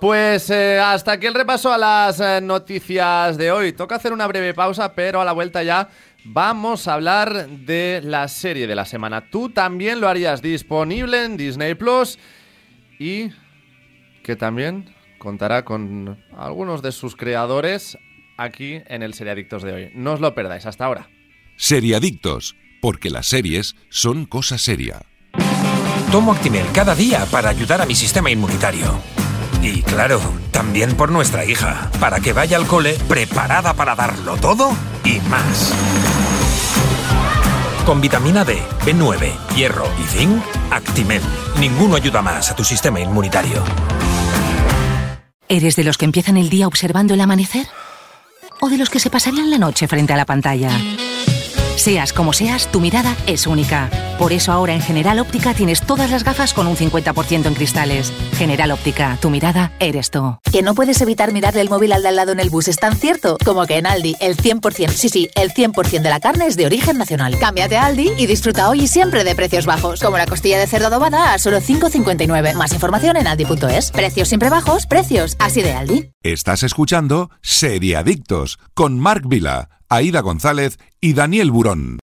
Pues eh, hasta aquí el repaso a las eh, noticias de hoy. Toca hacer una breve pausa, pero a la vuelta ya vamos a hablar de la serie de la semana. Tú también lo harías disponible en Disney Plus y que también contará con algunos de sus creadores aquí en el Seriadictos de hoy. No os lo perdáis. Hasta ahora. Seriadictos, porque las series son cosa seria. Tomo Actimel cada día para ayudar a mi sistema inmunitario. Y claro, también por nuestra hija, para que vaya al cole preparada para darlo todo y más. Con vitamina D, B9, hierro y zinc, Actimel. Ninguno ayuda más a tu sistema inmunitario. ¿Eres de los que empiezan el día observando el amanecer? ¿O de los que se pasarían la noche frente a la pantalla? Seas como seas, tu mirada es única. Por eso ahora en General Óptica tienes todas las gafas con un 50% en cristales. General Óptica, tu mirada eres tú. Que no puedes evitar mirarle el móvil al de al lado en el bus es tan cierto como que en Aldi el 100%, sí, sí, el 100% de la carne es de origen nacional. Cámbiate a Aldi y disfruta hoy y siempre de precios bajos, como la costilla de cerdo adobada a solo 5,59. Más información en aldi.es. Precios siempre bajos, precios así de Aldi. Estás escuchando Seriadictos con Marc Vila, Aida González y Daniel Burón.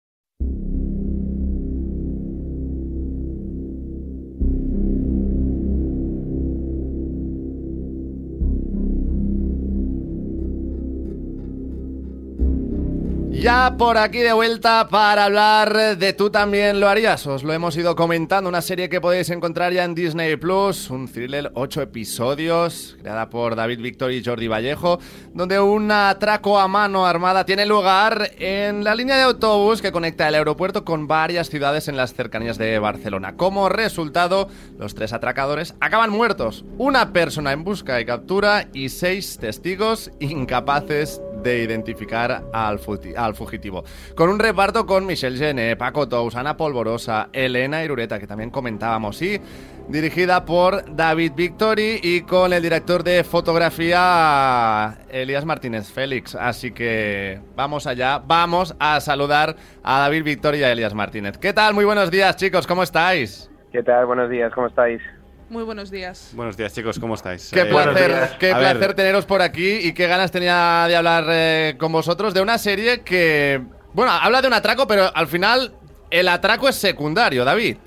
Ya por aquí de vuelta para hablar de Tú también lo harías. Os lo hemos ido comentando, una serie que podéis encontrar ya en Disney Plus, un thriller 8 episodios, creada por David Víctor y Jordi Vallejo, donde un atraco a mano armada tiene lugar en la línea de autobús que conecta el aeropuerto con varias ciudades en las cercanías de Barcelona. Como resultado, los tres atracadores acaban muertos, una persona en busca y captura y seis testigos incapaces de identificar al, fugitivo. Con un reparto con Michelle Jenner, Paco Tous, Ana Polvorosa, Elena Irureta, que también comentábamos, y dirigida por David Victori y con el director de fotografía Elías Martínez Félix. Así que vamos allá, vamos a saludar a David Victori y a Elías Martínez. ¿Qué tal? Muy buenos días, chicos, ¿cómo estáis? ¿Qué tal? Buenos días, ¿cómo estáis? Muy buenos días. Buenos días, chicos, ¿cómo estáis? Qué Eh, placer, qué a placer ver, teneros por aquí y qué ganas tenía de hablar eh, con vosotros de una serie que, bueno, habla de un atraco, pero al final el atraco es secundario, David.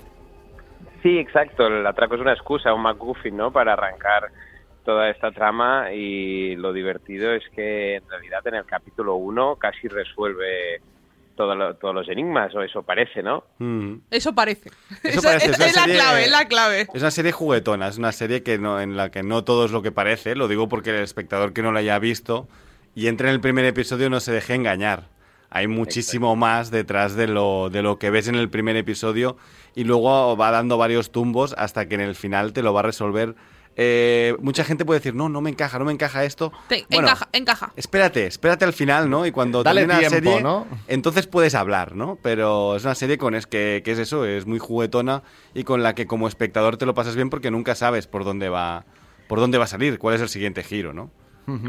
Sí, exacto. El atraco es una excusa, un McGuffin, ¿no? Para arrancar toda esta trama y lo divertido es que en realidad en el capítulo 1 casi resuelve todo lo- todos los enigmas, o eso parece, ¿no? mm. Eso parece. Eso Esa- parece, es la serie- clave, es la clave. Es una serie juguetona, es una serie que no, en la que no todo es lo que parece. Lo digo porque el espectador que no la haya visto y entre en el primer episodio no se deje engañar. Hay muchísimo más detrás de lo, de lo que ves en el primer episodio y luego va dando varios tumbos hasta que en el final te lo va a resolver. Eh, mucha gente puede decir, no, no me encaja, no me encaja esto. Te- Bueno, encaja, encaja. Espérate, espérate al final, ¿no? Y cuando Dale termine la tiempo, serie, ¿no? entonces puedes hablar, ¿no? Pero es una serie con es que, que es eso, es muy juguetona y con la que como espectador te lo pasas bien porque nunca sabes por dónde va, por dónde va a salir, cuál es el siguiente giro, ¿no?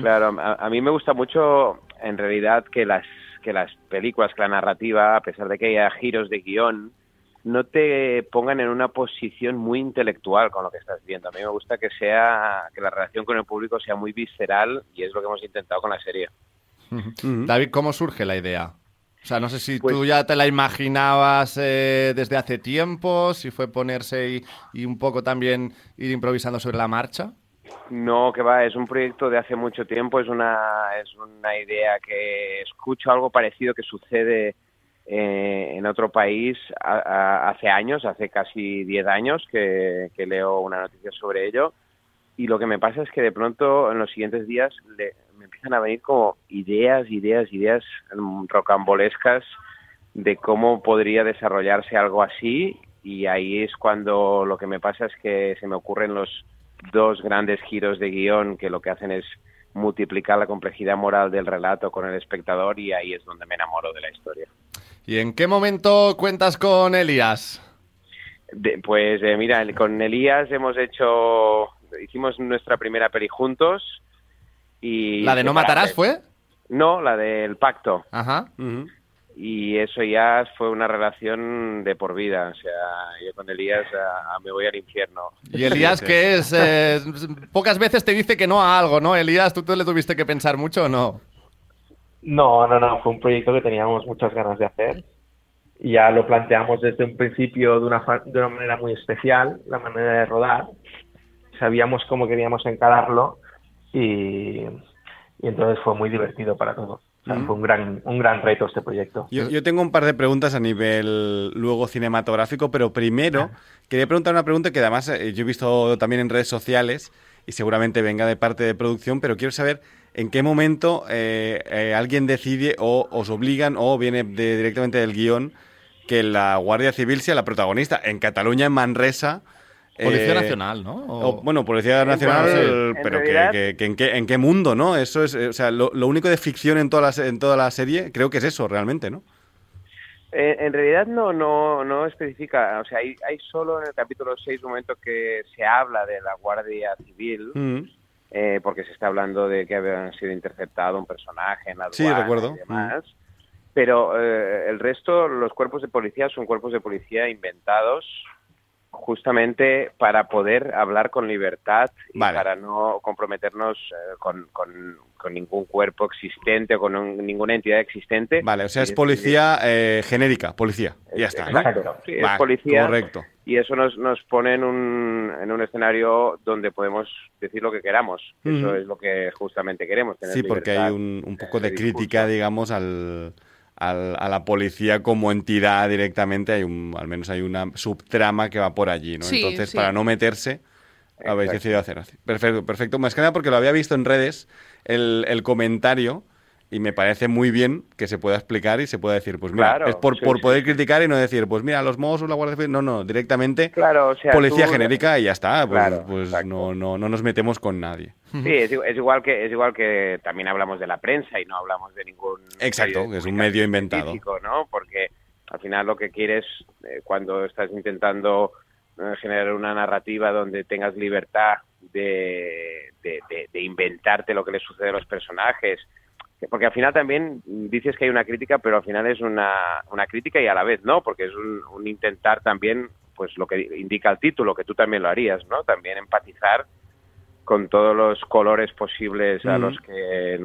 Claro, a, a mí me gusta mucho en realidad que las que las películas, que la narrativa, a pesar de que haya giros de guion, no te pongan en una posición muy intelectual con lo que estás viendo. A mí me gusta que sea que la relación con el público sea muy visceral y es lo que hemos intentado con la serie. David, ¿cómo surge la idea? O sea, no sé si Pues- tú ya te la imaginabas eh, desde hace tiempo, si fue ponerse y, y un poco también ir improvisando sobre la marcha. No, que va, es un proyecto de hace mucho tiempo, es una, es una idea que escucho algo parecido que sucede eh, en otro país a- hace años, hace casi 10 años que, leo una noticia sobre ello y lo que me pasa es que de pronto en los siguientes días le- me empiezan a venir como ideas, ideas, ideas rocambolescas de cómo podría desarrollarse algo así y ahí es cuando lo que me pasa es que se me ocurren los dos grandes giros de guion que lo que hacen es multiplicar la complejidad moral del relato con el espectador y ahí es donde me enamoro de la historia. ¿Y en qué momento cuentas con Elías? De- pues eh, mira, el- con Elías hemos hecho, hicimos nuestra primera peli juntos y... ¿La de No Matarás fue? No, la del pacto. Ajá. Y eso ya fue una relación de por vida. O sea, yo con Elías me voy al infierno. Y Elías, que es. eh, pocas veces te dice que no a algo, ¿no? Elías, ¿tú te le tuviste que pensar mucho o no? No, no, no, fue un proyecto que teníamos muchas ganas de hacer. Ya lo planteamos desde un principio de una, fa- de una manera muy especial, la manera de rodar. Sabíamos cómo queríamos encararlo y, y entonces fue muy divertido para todos. O sea, Mm. Fue un gran, un gran reto este proyecto. Yo, yo tengo un par de preguntas a nivel luego cinematográfico, pero primero quería preguntar una pregunta que además eh, yo he visto también en redes sociales y seguramente venga de parte de producción, pero quiero saber en qué momento eh, eh, alguien decide o os obligan o viene de- directamente del guion que la Guardia Civil sea la protagonista. En Cataluña, en Manresa... Policía eh, Nacional, ¿no? O- o, bueno, Policía Nacional, bueno, sí. En pero que- realidad- que, que en, qué, en qué mundo, ¿no? Eso es, o sea, lo, lo único de ficción en toda, la, en toda la serie creo que es eso, realmente, ¿no? Eh, en realidad no, no, no especifica, o sea, hay, hay solo en el capítulo 6 un momento que se habla de la Guardia Civil, Mm. Eh, porque se está hablando de que había sido interceptado un personaje en la Sí, recuerdo. y demás. Pero eh, el resto, los cuerpos de policía son cuerpos de policía inventados justamente para poder hablar con libertad y Vale. para no comprometernos eh, con, con- con ningún cuerpo existente o con un- ninguna entidad existente. Vale, o sea, es es- policía eh, genérica, policía. Ya está, ¿no? Exacto. Sí, es Vale, policía. Correcto. Y eso nos, nos pone en un, en un escenario donde podemos decir lo que queramos. Eso es lo que justamente queremos. Tener Sí, porque hay un, un poco de de crítica, digamos, al, al- a la policía como entidad directamente. Hay un, al menos hay una subtrama que va por allí, ¿no? Sí, Entonces, sí. para no meterse, habéis Exacto. decidido hacer así. Perfecto, perfecto. Más que nada porque lo había visto en redes, el, el comentario, y me parece muy bien que se pueda explicar y se pueda decir, pues mira, Claro, es por, sí, por sí. poder criticar y no decir, pues mira, los Mossos, la Guardia Civil, no, no, directamente Claro, o sea, policía tú- genérica y ya está, pues, Claro, pues no, no, no nos metemos con nadie. Sí, es, es igual que es igual que también hablamos de la prensa y no hablamos de ningún Exacto, medio de que es un medio inventado. ¿no? Porque al final lo que quieres eh, cuando estás intentando eh, generar una narrativa donde tengas libertad de, de, de- de inventarte lo que le sucede a los personajes, porque al final también dices que hay una crítica, pero al final es una, una crítica y a la vez no, porque es un, un intentar también pues lo que indica el título, que tú también lo harías, ¿no? También empatizar con todos los colores posibles a Mm. los que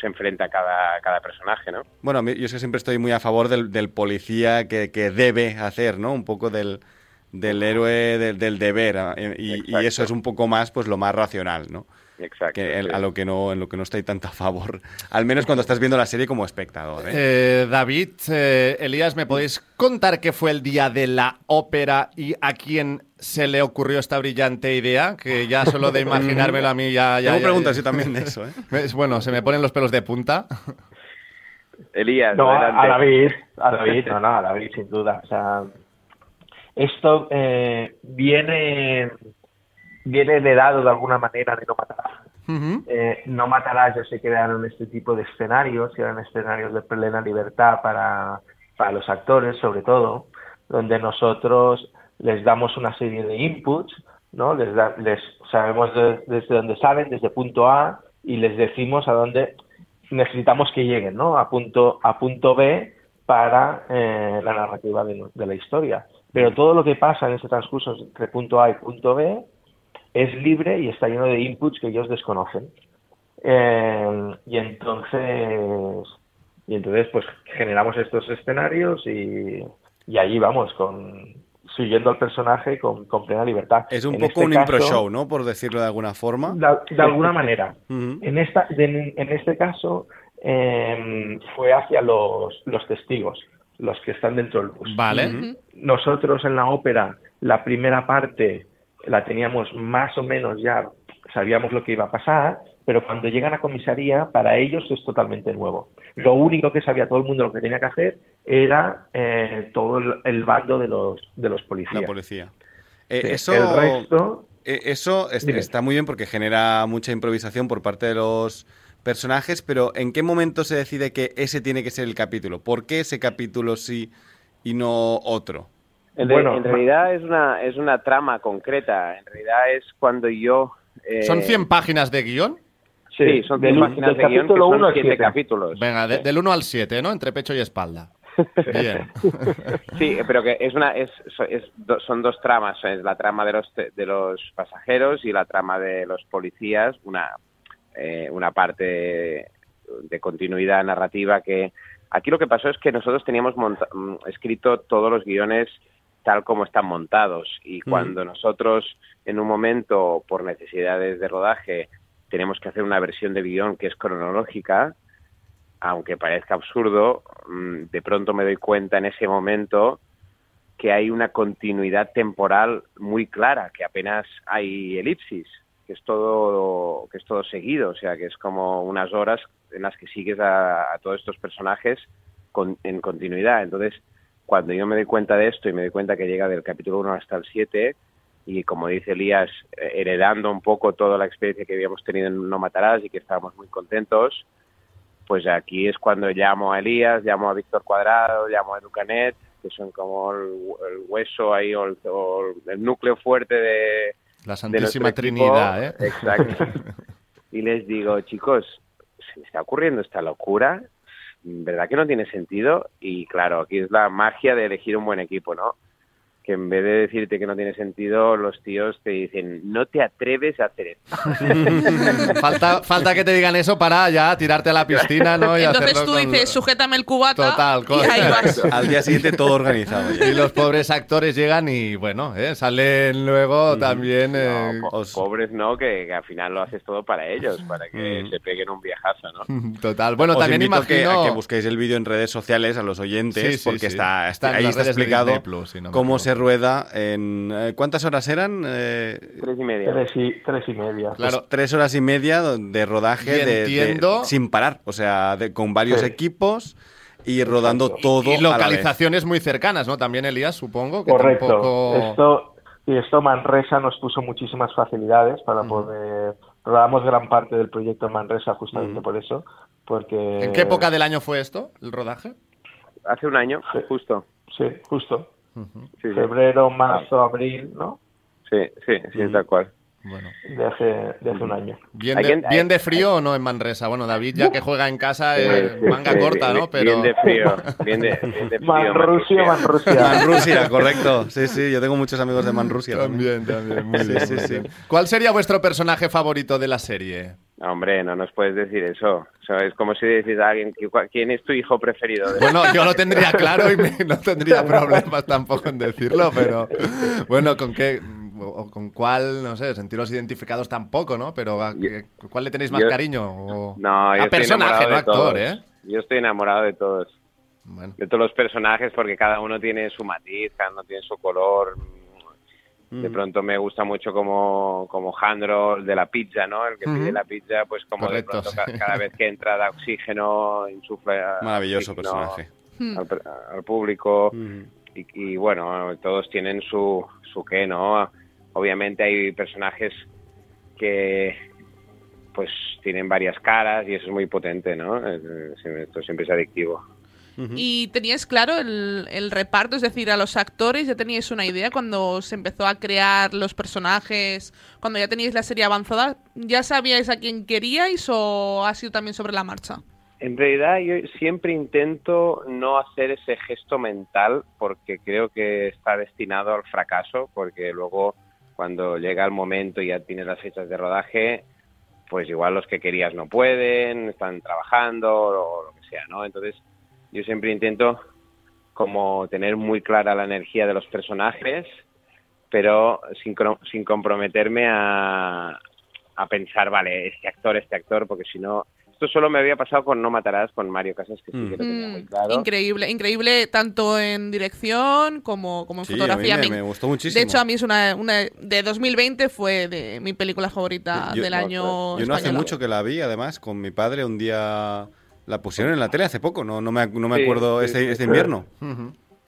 se enfrenta cada, cada personaje, ¿no? Bueno, yo es que siempre estoy muy a favor del, del policía que, que debe hacer, ¿no? Un poco del, del héroe del, del deber. ah, Y, y eso es un poco más, pues lo más racional, ¿no? Exacto. Que el- sí. a lo que no, en lo que no estoy tanto a favor. Al menos cuando estás viendo la serie como espectador, ¿eh? Eh, David, eh, Elías, ¿me podéis contar qué fue el día de la ópera y a quién se le ocurrió esta brillante idea? Que ya solo de imaginármelo a mí ya... ya Tengo ya- preguntas yo también de eso, ¿eh? Bueno, se me ponen los pelos de punta. Elías, No, a- adelante. a David, a David, no, no, a David, sin duda. O sea, esto eh, viene, viene heredado de alguna manera de No Matarás. Eh, no Matarás ya se crearon este tipo de escenarios, que eran escenarios de plena libertad para, para los actores, sobre todo, donde nosotros les damos una serie de inputs, ¿no? Les, da- les sabemos de- desde dónde salen, desde punto A, y les decimos a dónde necesitamos que lleguen, ¿no? A punto, a punto B para eh, la narrativa de, de la historia. Pero todo lo que pasa en ese transcurso entre punto A y punto B es libre y está lleno de inputs que ellos desconocen. Eh, y entonces, y entonces pues generamos estos escenarios y, y allí vamos con siguiendo al personaje con, con plena libertad. Es un En poco este un impro caso- show, ¿no? Por decirlo de alguna forma. de, de alguna manera. En, esta, en, en este caso eh, fue hacia los, los testigos, los que están dentro del bus. Vale. Nosotros en la ópera, la primera parte la teníamos más o menos ya, sabíamos lo que iba a pasar, pero cuando llegan a comisaría, para ellos es totalmente nuevo. Lo único que sabía todo el mundo lo que tenía que hacer era eh, todo el, el bando de los, de los policías. La policía. Eh, Sí, eso, El resto, eh, eso es- está muy bien porque genera mucha improvisación por parte de los personajes, pero ¿en qué momento se decide que ese tiene que ser el capítulo? ¿Por qué ese capítulo sí y no otro? En, re- Bueno, en realidad es una, es una trama concreta. En realidad es cuando yo... eh, ¿Son 100 páginas de guion? Sí, son 100 del- páginas del de guion que son al 7 siete. capítulos. Venga, de- del 1 al 7, ¿no? Entre pecho y espalda. Bien. Sí, pero que es una es, so- es son dos tramas, es la trama de los te- de los pasajeros y la trama de los policías, una eh, una parte de continuidad narrativa que aquí lo que pasó es que nosotros teníamos monta- mm, escrito todos los guiones tal como están montados. Y cuando nosotros en un momento por necesidades de rodaje tenemos que hacer una versión de guion que es cronológica aunque parezca absurdo, mm, de pronto me doy cuenta en ese momento que hay una continuidad temporal muy clara, que apenas hay elipsis, que es todo, que es todo seguido, o sea, que es como unas horas en las que sigues a, a todos estos personajes con- en continuidad. Entonces, cuando yo me doy cuenta de esto y me doy cuenta que llega del capítulo 1 hasta el 7, y como dice Elías, eh, heredando un poco toda la experiencia que habíamos tenido en No Matarás y que estábamos muy contentos, pues aquí es cuando llamo a Elías, llamo a Víctor Cuadrado, llamo a Ducanet, que son como el, el hueso ahí o el, o el núcleo fuerte de, La de Santísima equipo. Trinidad, ¿eh? Exacto. y les digo, chicos, se me está ocurriendo esta locura, ¿verdad que no tiene sentido? Y claro, aquí es la magia de elegir un buen equipo, ¿no? Que en vez de decirte que no tiene sentido, los tíos te dicen, no te atreves a hacer esto. falta, falta que te digan eso para ya tirarte a la piscina, ¿no? Y Entonces tú con- dices, sujétame el cubata Total, con- y ahí vas. Al día siguiente todo organizado. ya. Y los pobres actores llegan y, bueno, ¿eh? salen luego también... eh, No, po- os- pobres no, que, que al final lo haces todo para ellos, para que se peguen un viajazo, ¿no? Total. Bueno, Os también a que- imagino... a que busquéis el vídeo en redes sociales a los oyentes, Sí, sí, porque sí. está, Está ahí está explicado Plus, si no cómo se rueda en... eh, ¿Cuántas horas eran? Eh, Tres y media. tres y, tres y media. pues Claro. tres horas y media de rodaje de- sin parar, o sea, de- con varios Sí. equipos y rodando todo Y a la vez. localizaciones muy cercanas, ¿no? También, Elías, supongo que Correcto. tampoco... Esto, y esto Manresa nos puso muchísimas facilidades para poder... Rodamos gran parte del proyecto en Manresa justamente por eso, porque... ¿En qué época del año fue esto, el rodaje? Hace un año, Sí. justo. Sí, justo. Sí, sí. Febrero, marzo, abril, ¿no? Sí, sí, sí, tal cual. Bueno. de hace, de hace un año. ¿Bien de, bien de frío o no en Manresa? Bueno, David ya que juega en casa, eh, manga corta, ¿no? Pero... Bien de frío, bien de, bien de frío. Manrusia, Manrusia. Manrusia, correcto. Sí, sí, yo tengo muchos amigos de Manrusia también. También, también. Muy Sí, bien, sí, sí. ¿Cuál sería vuestro personaje favorito de la serie? Hombre, no nos puedes decir eso. O sea, es como si decís a alguien, ¿quién es tu hijo preferido? de- Bueno, yo lo tendría claro y me- no tendría problemas tampoco en decirlo, pero bueno, ¿con qué? O con cuál, no sé, sentiros identificados tampoco, ¿no? Pero ¿a qué- ¿cuál le tenéis más yo- cariño? O- No, yo a personaje, no actor, todos. ¿eh? Yo estoy enamorado de todos. Bueno. De todos los personajes porque cada uno tiene su matiz, cada uno tiene su color. De pronto me gusta mucho como, como Jandro, el de la pizza, ¿no? El que pide la pizza, pues como Correcto, de pronto sí. cada vez que entra da oxígeno, insufla Maravilloso oxígeno personaje. al, per- al público. y, y, bueno, todos tienen su, su qué, ¿no? Obviamente hay personajes que pues tienen varias caras y eso es muy potente, ¿no? Es- es- Esto siempre es adictivo. ¿Y teníais claro el, el reparto? Es decir, a los actores ya teníais una idea cuando se empezó a crear los personajes, cuando ya teníais la serie avanzada, ¿ya sabíais a quién queríais o ha sido también sobre la marcha? En realidad yo siempre intento no hacer ese gesto mental porque creo que está destinado al fracaso, porque luego cuando llega el momento y ya tienes las fechas de rodaje, pues igual los que querías no pueden, están trabajando o lo que sea, ¿no? Entonces yo siempre intento como tener muy clara la energía de los personajes, pero sin, sin comprometerme a, a pensar, vale, este actor, este actor, porque si no... Esto solo me había pasado con No Matarás, con Mario Casas, que sí que lo tenía muy Mm, claro. Increíble, increíble tanto en dirección como, como en Sí, a mí fotografía. me- A mí- me gustó muchísimo. De hecho, a mí es una, una de 2020 fue de mi película favorita Yo- del año. Yo no hace mucho que la vi, además, con mi padre un día... La pusieron en la tele hace poco, no, no, me, no me Sí, acuerdo sí, este, sí, este sí. invierno.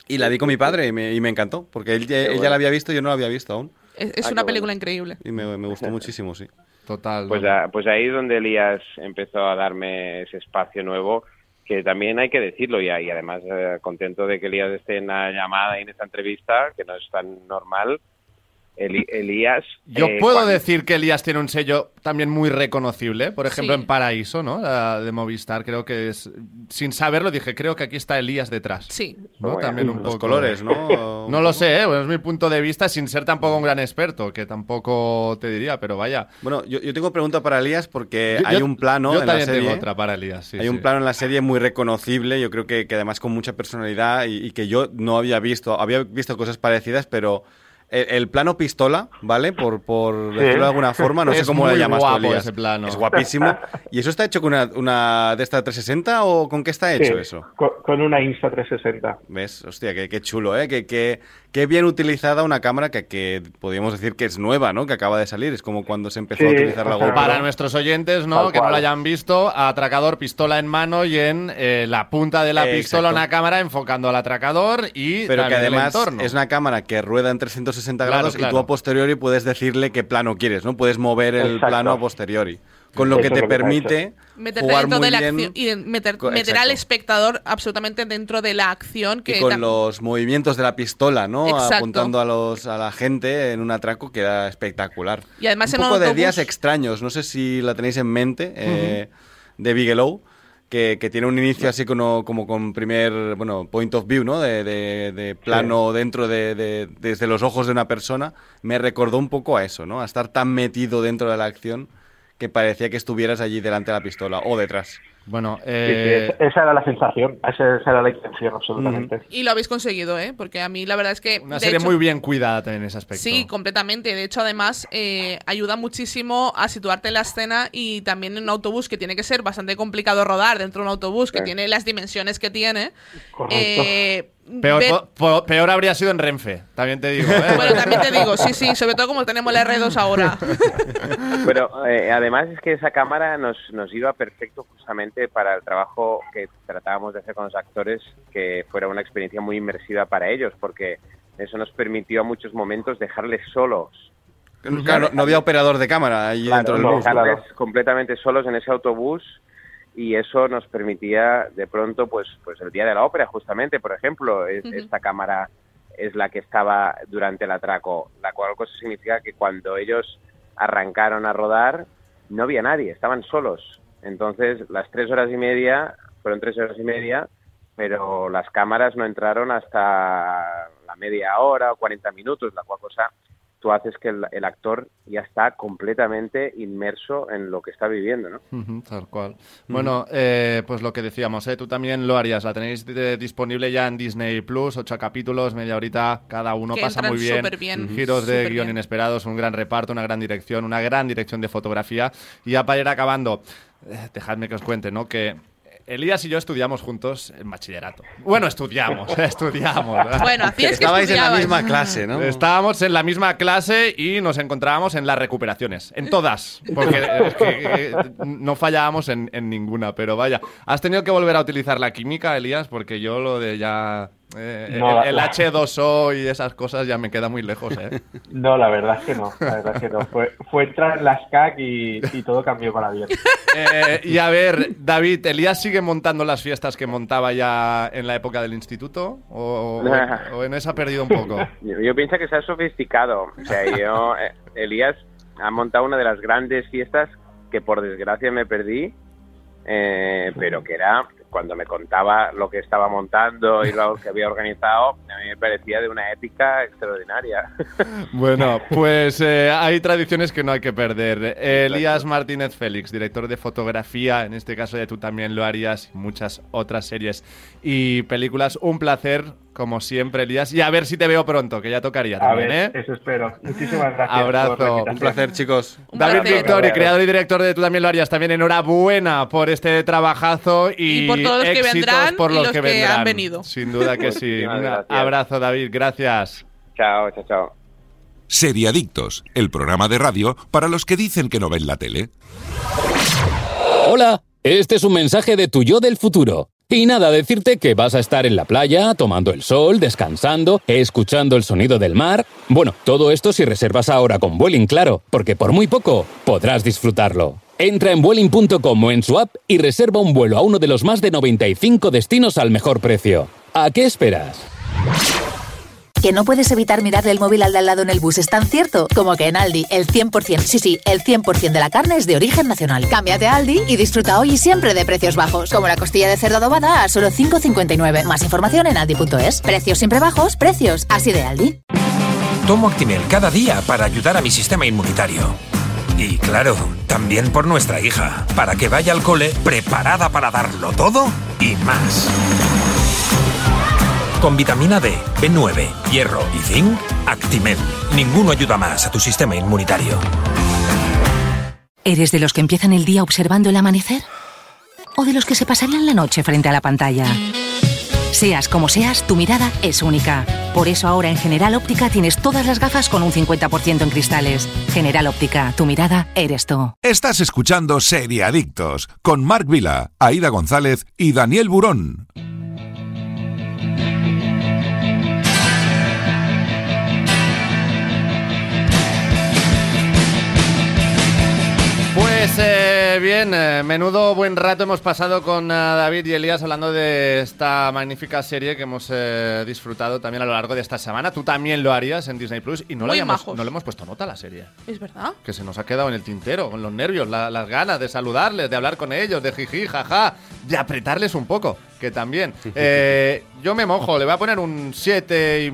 Y la vi con mi padre y me, y me encantó, porque él, ya- él ya bueno. la había visto y yo no la había visto aún. Es, es Ah, una película bueno. increíble. Y me, me gustó muchísimo, sí. Total. Pues, a- pues ahí es donde Elías empezó a darme ese espacio nuevo, que también hay que decirlo ya, y además eh, contento de que Elías esté en la llamada y en esta entrevista, que no es tan normal. Eli- Elías... Yo eh, puedo cuando- decir que Elías tiene un sello también muy reconocible. Por ejemplo, Sí. en Paraíso, ¿no? La de Movistar, creo que es. Sin saberlo, dije, creo que aquí está Elías detrás. Sí. ¿no? Bueno, También un Los poco. colores, ¿no? No lo sé, ¿eh? Bueno, es mi punto de vista, sin ser tampoco un gran experto, que tampoco te diría, pero vaya. Bueno, yo, yo tengo pregunta para Elías porque Yo- hay yo- un plano Yo en la también serie. tengo otra para Elías. sí, hay sí. un plano en la serie muy reconocible, yo creo que, que además con mucha personalidad y, y que yo no había visto. Había visto cosas parecidas, pero el, el plano pistola, ¿vale? Por, por decirlo de alguna forma, no sé Es cómo le muy llamas tú, guapo Elías. ese plano. Es guapísimo. ¿Y eso está hecho con una, una de esta 360 o con qué está hecho Sí, eso? Con, con una Insta 360. ¿Ves? Hostia, qué, qué chulo, ¿eh? Qué, qué- qué bien utilizada una cámara que, que podríamos decir que es nueva, ¿no? Que acaba de salir. Es como cuando se empezó a Sí, utilizar la GoPro. Para nuestros oyentes, ¿no? Tal Que no lo cual. hayan visto, atracador, pistola en mano y en eh, la punta de la Eh, pistola exacto. una cámara enfocando al atracador y Pero que también el además entorno. es una cámara que rueda en 360 Claro, grados y tú a posteriori puedes decirle qué plano quieres, ¿no? Puedes mover el Exacto. plano a posteriori. Con lo Eso que te lo que está permite Meterte jugar dentro muy de la bien acción y meter, meter al espectador absolutamente dentro de la acción que y con los movimientos de la pistola, ¿no? Exacto. Apuntando a los a la gente en un atraco que era espectacular. Y además un en un poco de autobús- días extraños, no sé si la tenéis en mente, eh, de Bigelow. Que, que tiene un inicio así como, como con primer, bueno, point of view, ¿no? De, de- de plano dentro de, de- desde los ojos de una persona. Me recordó un poco a eso, ¿no? A estar tan metido dentro de la acción que parecía que estuvieras allí delante de la pistola o detrás. Bueno, Sí, sí, eh, esa- era la sensación, esa, esa era la intención, absolutamente. y lo habéis conseguido, ¿eh? Porque a mí la verdad es que una serie hecho- muy bien cuidada también en ese aspecto. Sí, completamente. De hecho, además, eh, ayuda muchísimo a situarte en la escena y también en un autobús que tiene que ser bastante complicado rodar dentro de un autobús que Sí. tiene las dimensiones que tiene. Correcto. Eh, Peor, po- peor habría sido en Renfe, también te digo. ¿eh? Bueno, también te digo, sí, sí, sobre todo como tenemos la R2 ahora. Pero eh, además es que esa cámara nos, nos iba perfecto justamente para el trabajo que tratábamos de hacer con los actores, que fuera una experiencia muy inmersiva para ellos, porque eso nos permitió a muchos momentos dejarles solos. Claro, no, no había operador de cámara allí dentro del no, bus. claro. dejarles completamente solos en ese autobús y eso nos permitía de pronto pues pues el día de la ópera justamente por ejemplo es- esta cámara es la que estaba durante el atraco la cual cosa significa que cuando ellos arrancaron a rodar, no había nadie, estaban solos. Entonces, las tres horas y media, fueron tres horas y media, pero las cámaras no entraron hasta la media hora o 40 minutos, la cual cosa tú haces que el, el actor ya está completamente inmerso en lo que está viviendo, ¿no? Tal cual. Bueno, eh, pues lo que decíamos, ¿eh? tú también lo harías. La tenéis disponible ya en Disney Plus, ocho capítulos, media horita cada uno, Que pasa muy bien. superbién. Giros de guion inesperados, un gran reparto, una gran dirección, una gran dirección de fotografía. Y ya para ir acabando, eh, dejadme que os cuente, ¿no? Que Elías y yo estudiamos juntos en bachillerato. Bueno, estudiamos, estudiamos. Bueno, hacías que Estabais en la misma clase, ¿no? Estábamos en la misma clase y nos encontrábamos en las recuperaciones. En todas. Porque es que, eh, no fallábamos en, en ninguna. Pero vaya, ¿has tenido que volver a utilizar la química, Elías? Porque yo lo de ya... eh, No, el, el la- H2O y esas cosas ya me queda muy lejos, ¿eh? No, la verdad es que no. La verdad es que no. Fue, fue entrar en las CAC y, y todo cambió para bien. Eh, y a ver, David, ¿Elías sigue montando las fiestas que montaba ya en la época del instituto? ¿O, o- o en esa ha perdido un poco? Yo, yo pienso que se ha sofisticado. O sea, yo, eh, Elías ha montado una de las grandes fiestas que por desgracia me perdí, eh, pero que era cuando me contaba lo que estaba montando y lo que había organizado, a mí me parecía de una épica extraordinaria. Bueno, pues eh, hay tradiciones que no hay que perder. Elías Martínez Félix, director de fotografía, en este caso ya tú también lo harías, y muchas otras series y películas. Un placer, como siempre, Elías, y a ver si te veo pronto, que ya tocaría A también, ver, ¿eh? eso espero. Muchísimas gracias. Abrazo. por la Un placer, chicos. Un David placer. Victori, creador y director de Tú también lo harías. También enhorabuena por este trabajazo y, Y por todos los que vendrán por y los que han venido. Sin duda que sí. Un abrazo, David. Gracias. chao, chao, chao. Seriadictos, el programa de radio para los que dicen que no ven la tele. Hola, este es un mensaje de tu yo del futuro. Y nada, decirte que vas a estar en la playa, tomando el sol, descansando, escuchando el sonido del mar. Bueno, todo esto si reservas ahora con Vueling, claro, porque por muy poco podrás disfrutarlo. Entra en Vueling.com o en su app y reserva un vuelo a uno de los más de 95 destinos al mejor precio. ¿A qué esperas? Que no puedes evitar mirarle el móvil al de al lado en el bus es tan cierto como que en Aldi el 100%, sí, sí, el 100% de la carne es de origen nacional. Cámbiate a Aldi y disfruta hoy y siempre de precios bajos, como la costilla de cerdo adobada a solo 5,59. Más información en aldi.es. Precios siempre bajos, precios así de Aldi. Tomo Actimel cada día para ayudar a mi sistema inmunitario. Y claro, también por nuestra hija, para que vaya al cole preparada para darlo todo y más. Con vitamina D, B9, hierro y zinc, Actimel. Ninguno ayuda más a tu sistema inmunitario. ¿Eres de los que empiezan el día observando el amanecer? ¿O de los que se pasarían la noche frente a la pantalla? Seas como seas, tu mirada es única. Por eso ahora en General Óptica tienes todas las gafas con un 50% en cristales. General Óptica, tu mirada eres tú. Estás escuchando Seriadictos con Marc Vila, Aida González y Daniel Burón. Eh, bien, eh, menudo buen rato hemos pasado con eh, David y Elías hablando de esta magnífica serie que hemos eh, disfrutado también a lo largo de esta semana. Tú también lo harías en Disney Plus y no, majos. no le hemos puesto nota a la serie. ¿Es verdad? Que se nos ha quedado en el tintero, con los nervios, la- las ganas de saludarles, de hablar con ellos, de jiji, jaja, de apretarles un poco, que también. Eh, yo me mojo, le voy a poner un siete y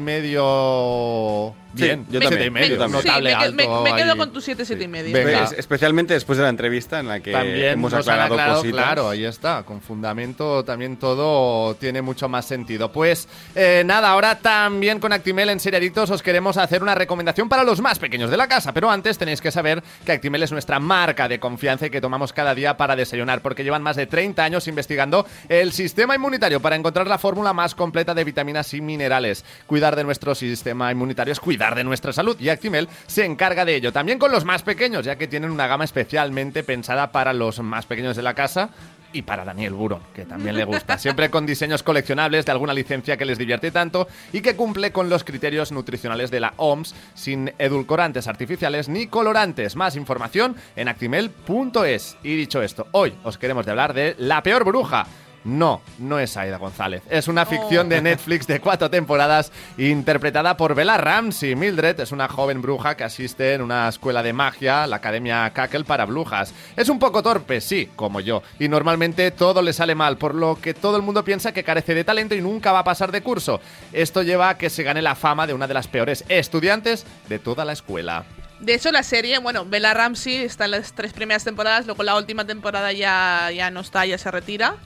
medio. Sí, Bien, yo también, y medio, yo también. Sí, notable me, que- me- alto me quedo ahí. con tu 7, 7 y medio. Venga. Es- especialmente después de la entrevista en la que También hemos aclarado aclarado, cositas. claro, ahí está, con fundamento también todo tiene mucho más sentido. Pues eh, nada, ahora también con Actimel en Seriadictos os queremos hacer una recomendación para los más pequeños de la casa, pero antes tenéis que saber que Actimel es nuestra marca de confianza y que tomamos cada día para desayunar, porque llevan más de 30 años investigando el sistema inmunitario para encontrar la fórmula más completa de vitaminas y minerales. Cuidar de nuestro sistema inmunitario es cuidar de nuestra salud y Actimel se encarga de ello. También con los más pequeños, ya que tienen una gama especialmente pensada para los más pequeños de la casa y para Daniel Burón, que también le gusta. Siempre con diseños coleccionables de alguna licencia que les divierte tanto y que cumple con los criterios nutricionales de la OMS, sin edulcorantes artificiales ni colorantes. Más información en actimel.es. Y dicho esto, hoy os queremos de hablar de La Peor Bruja. No, no es Aida González. Es una ficción de Netflix de cuatro temporadas interpretada por Bella Ramsey. Mildred es una joven bruja que asiste en una escuela de magia, la Academia Cackle para brujas. Es un poco torpe, sí, como yo, y normalmente todo le sale mal, por lo que todo el mundo piensa que carece de talento y nunca va a pasar de curso. Esto lleva a que se gane la fama de una de las peores estudiantes de toda la escuela. De hecho, la serie, bueno, Bella Ramsey está en las tres primeras temporadas, luego la última temporada ya, ya no está, ya se retira.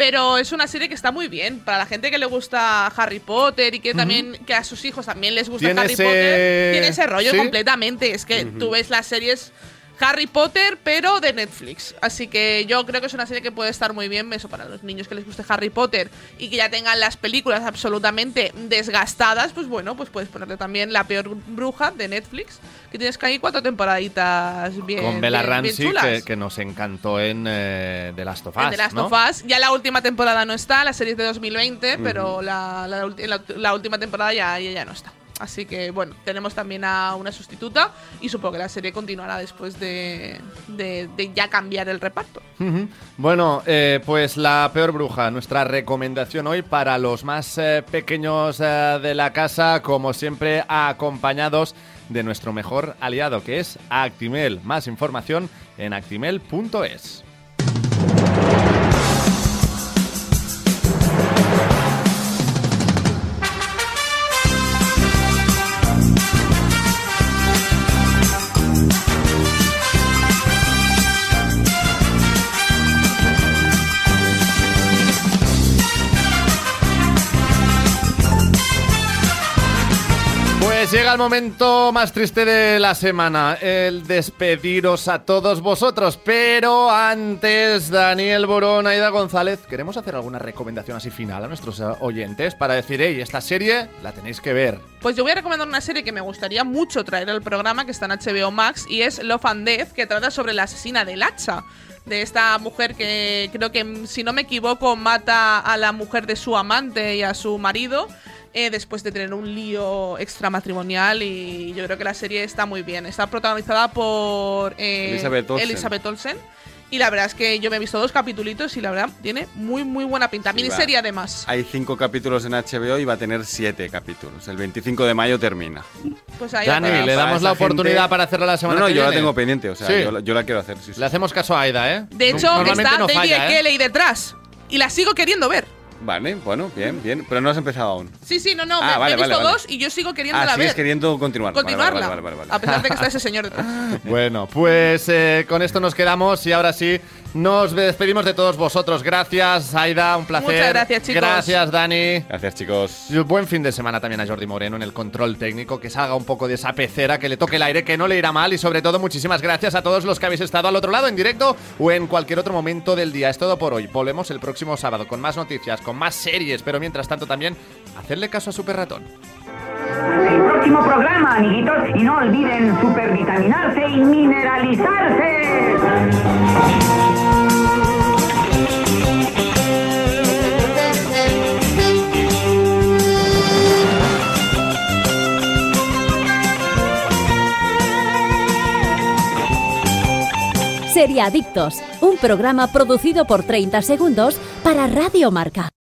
Pero es una serie que está muy bien. Para la gente que le gusta Harry Potter y que también que a sus hijos también les gusta Harry ese- Potter, tiene ese rollo ¿Sí? completamente. Es que tú ves las series Harry Potter, pero de Netflix. Así que yo creo que es una serie que puede estar muy bien eso para los niños que les guste Harry Potter y que ya tengan las películas absolutamente desgastadas, pues bueno, pues puedes ponerle también La peor bruja de Netflix, que tienes que ahí cuatro temporaditas bien Con Bella bien- bien Ramsey, chulas. que, que nos encantó en eh, The Last of Us. En The Last ¿no? of Us. Ya la última temporada no está, la serie es de 2020, pero la, la ulti- la- la última temporada ya, ya no está. Así que bueno, tenemos también a una sustituta y supongo que la serie continuará después de, ya cambiar el reparto. Bueno, eh, pues la peor bruja, nuestra recomendación hoy para los más eh, pequeños eh, de la casa, como siempre, acompañados de nuestro mejor aliado, que es Actimel. Más información en actimel.es. Pues llega el momento más triste de la semana, el despediros a todos vosotros. Pero antes, Daniel Borón, Aida González, queremos hacer alguna recomendación así final a nuestros eh, oyentes para decir, hey, esta serie la tenéis que ver. Pues yo voy a recomendar una serie que me gustaría mucho traer al programa, que está en HBO Max, y es Love and Death, que trata sobre la asesina del hacha. De esta mujer que creo que, si no me equivoco, mata a la mujer de su amante y a su marido. Eh, después de tener un lío extramatrimonial y yo creo que la serie está muy bien. Está protagonizada por eh, Elizabeth Olsen. Elizabeth Olsen. Y la verdad es que yo me he visto dos capítulos y la verdad tiene muy muy buena pinta. Sí, Miniserie va. además. Hay cinco capítulos en HBO y va a tener siete capítulos. El 25 de mayo termina. Pues ahí Dani, le damos la gente- oportunidad para hacerla la semana No, no, que yo la tengo pendiente, o sea, Sí. yo, la- yo la quiero hacer. Sí, sí. Le hacemos caso a Aida, ¿eh? De hecho, Normalmente está no David falla, ¿eh? Kelly detrás. Y la sigo queriendo ver. Vale, bueno, bien, bien. Pero no has empezado aún. Sí, sí, no, no. Ah, me, vale, me he visto vale, vale. dos y yo sigo queriéndola Ah, sigues ver. queriendo continuar. Vale, vale, Continuarla. Vale, vale, vale, A pesar de que está ese señor detrás. Bueno, pues eh, con esto nos quedamos y ahora sí nos despedimos de todos vosotros. Gracias, Aida, un placer. Muchas gracias, chicos. Gracias, Dani. Gracias, chicos. Y Buen fin de semana también a Jordi Moreno en el control técnico, que salga un poco de esa pecera, que le toque el aire, que no le irá mal y sobre todo muchísimas gracias a todos los que habéis estado al otro lado en directo o en cualquier otro momento del día. Es todo por hoy. Volvemos el próximo sábado con más noticias, con más series, pero mientras tanto también hacerle caso a Super Ratón. El próximo programa, amiguitos, y no olviden supervitaminarse y mineralizarse. Seriadictos, un programa producido por 30 segundos para Radio Marca.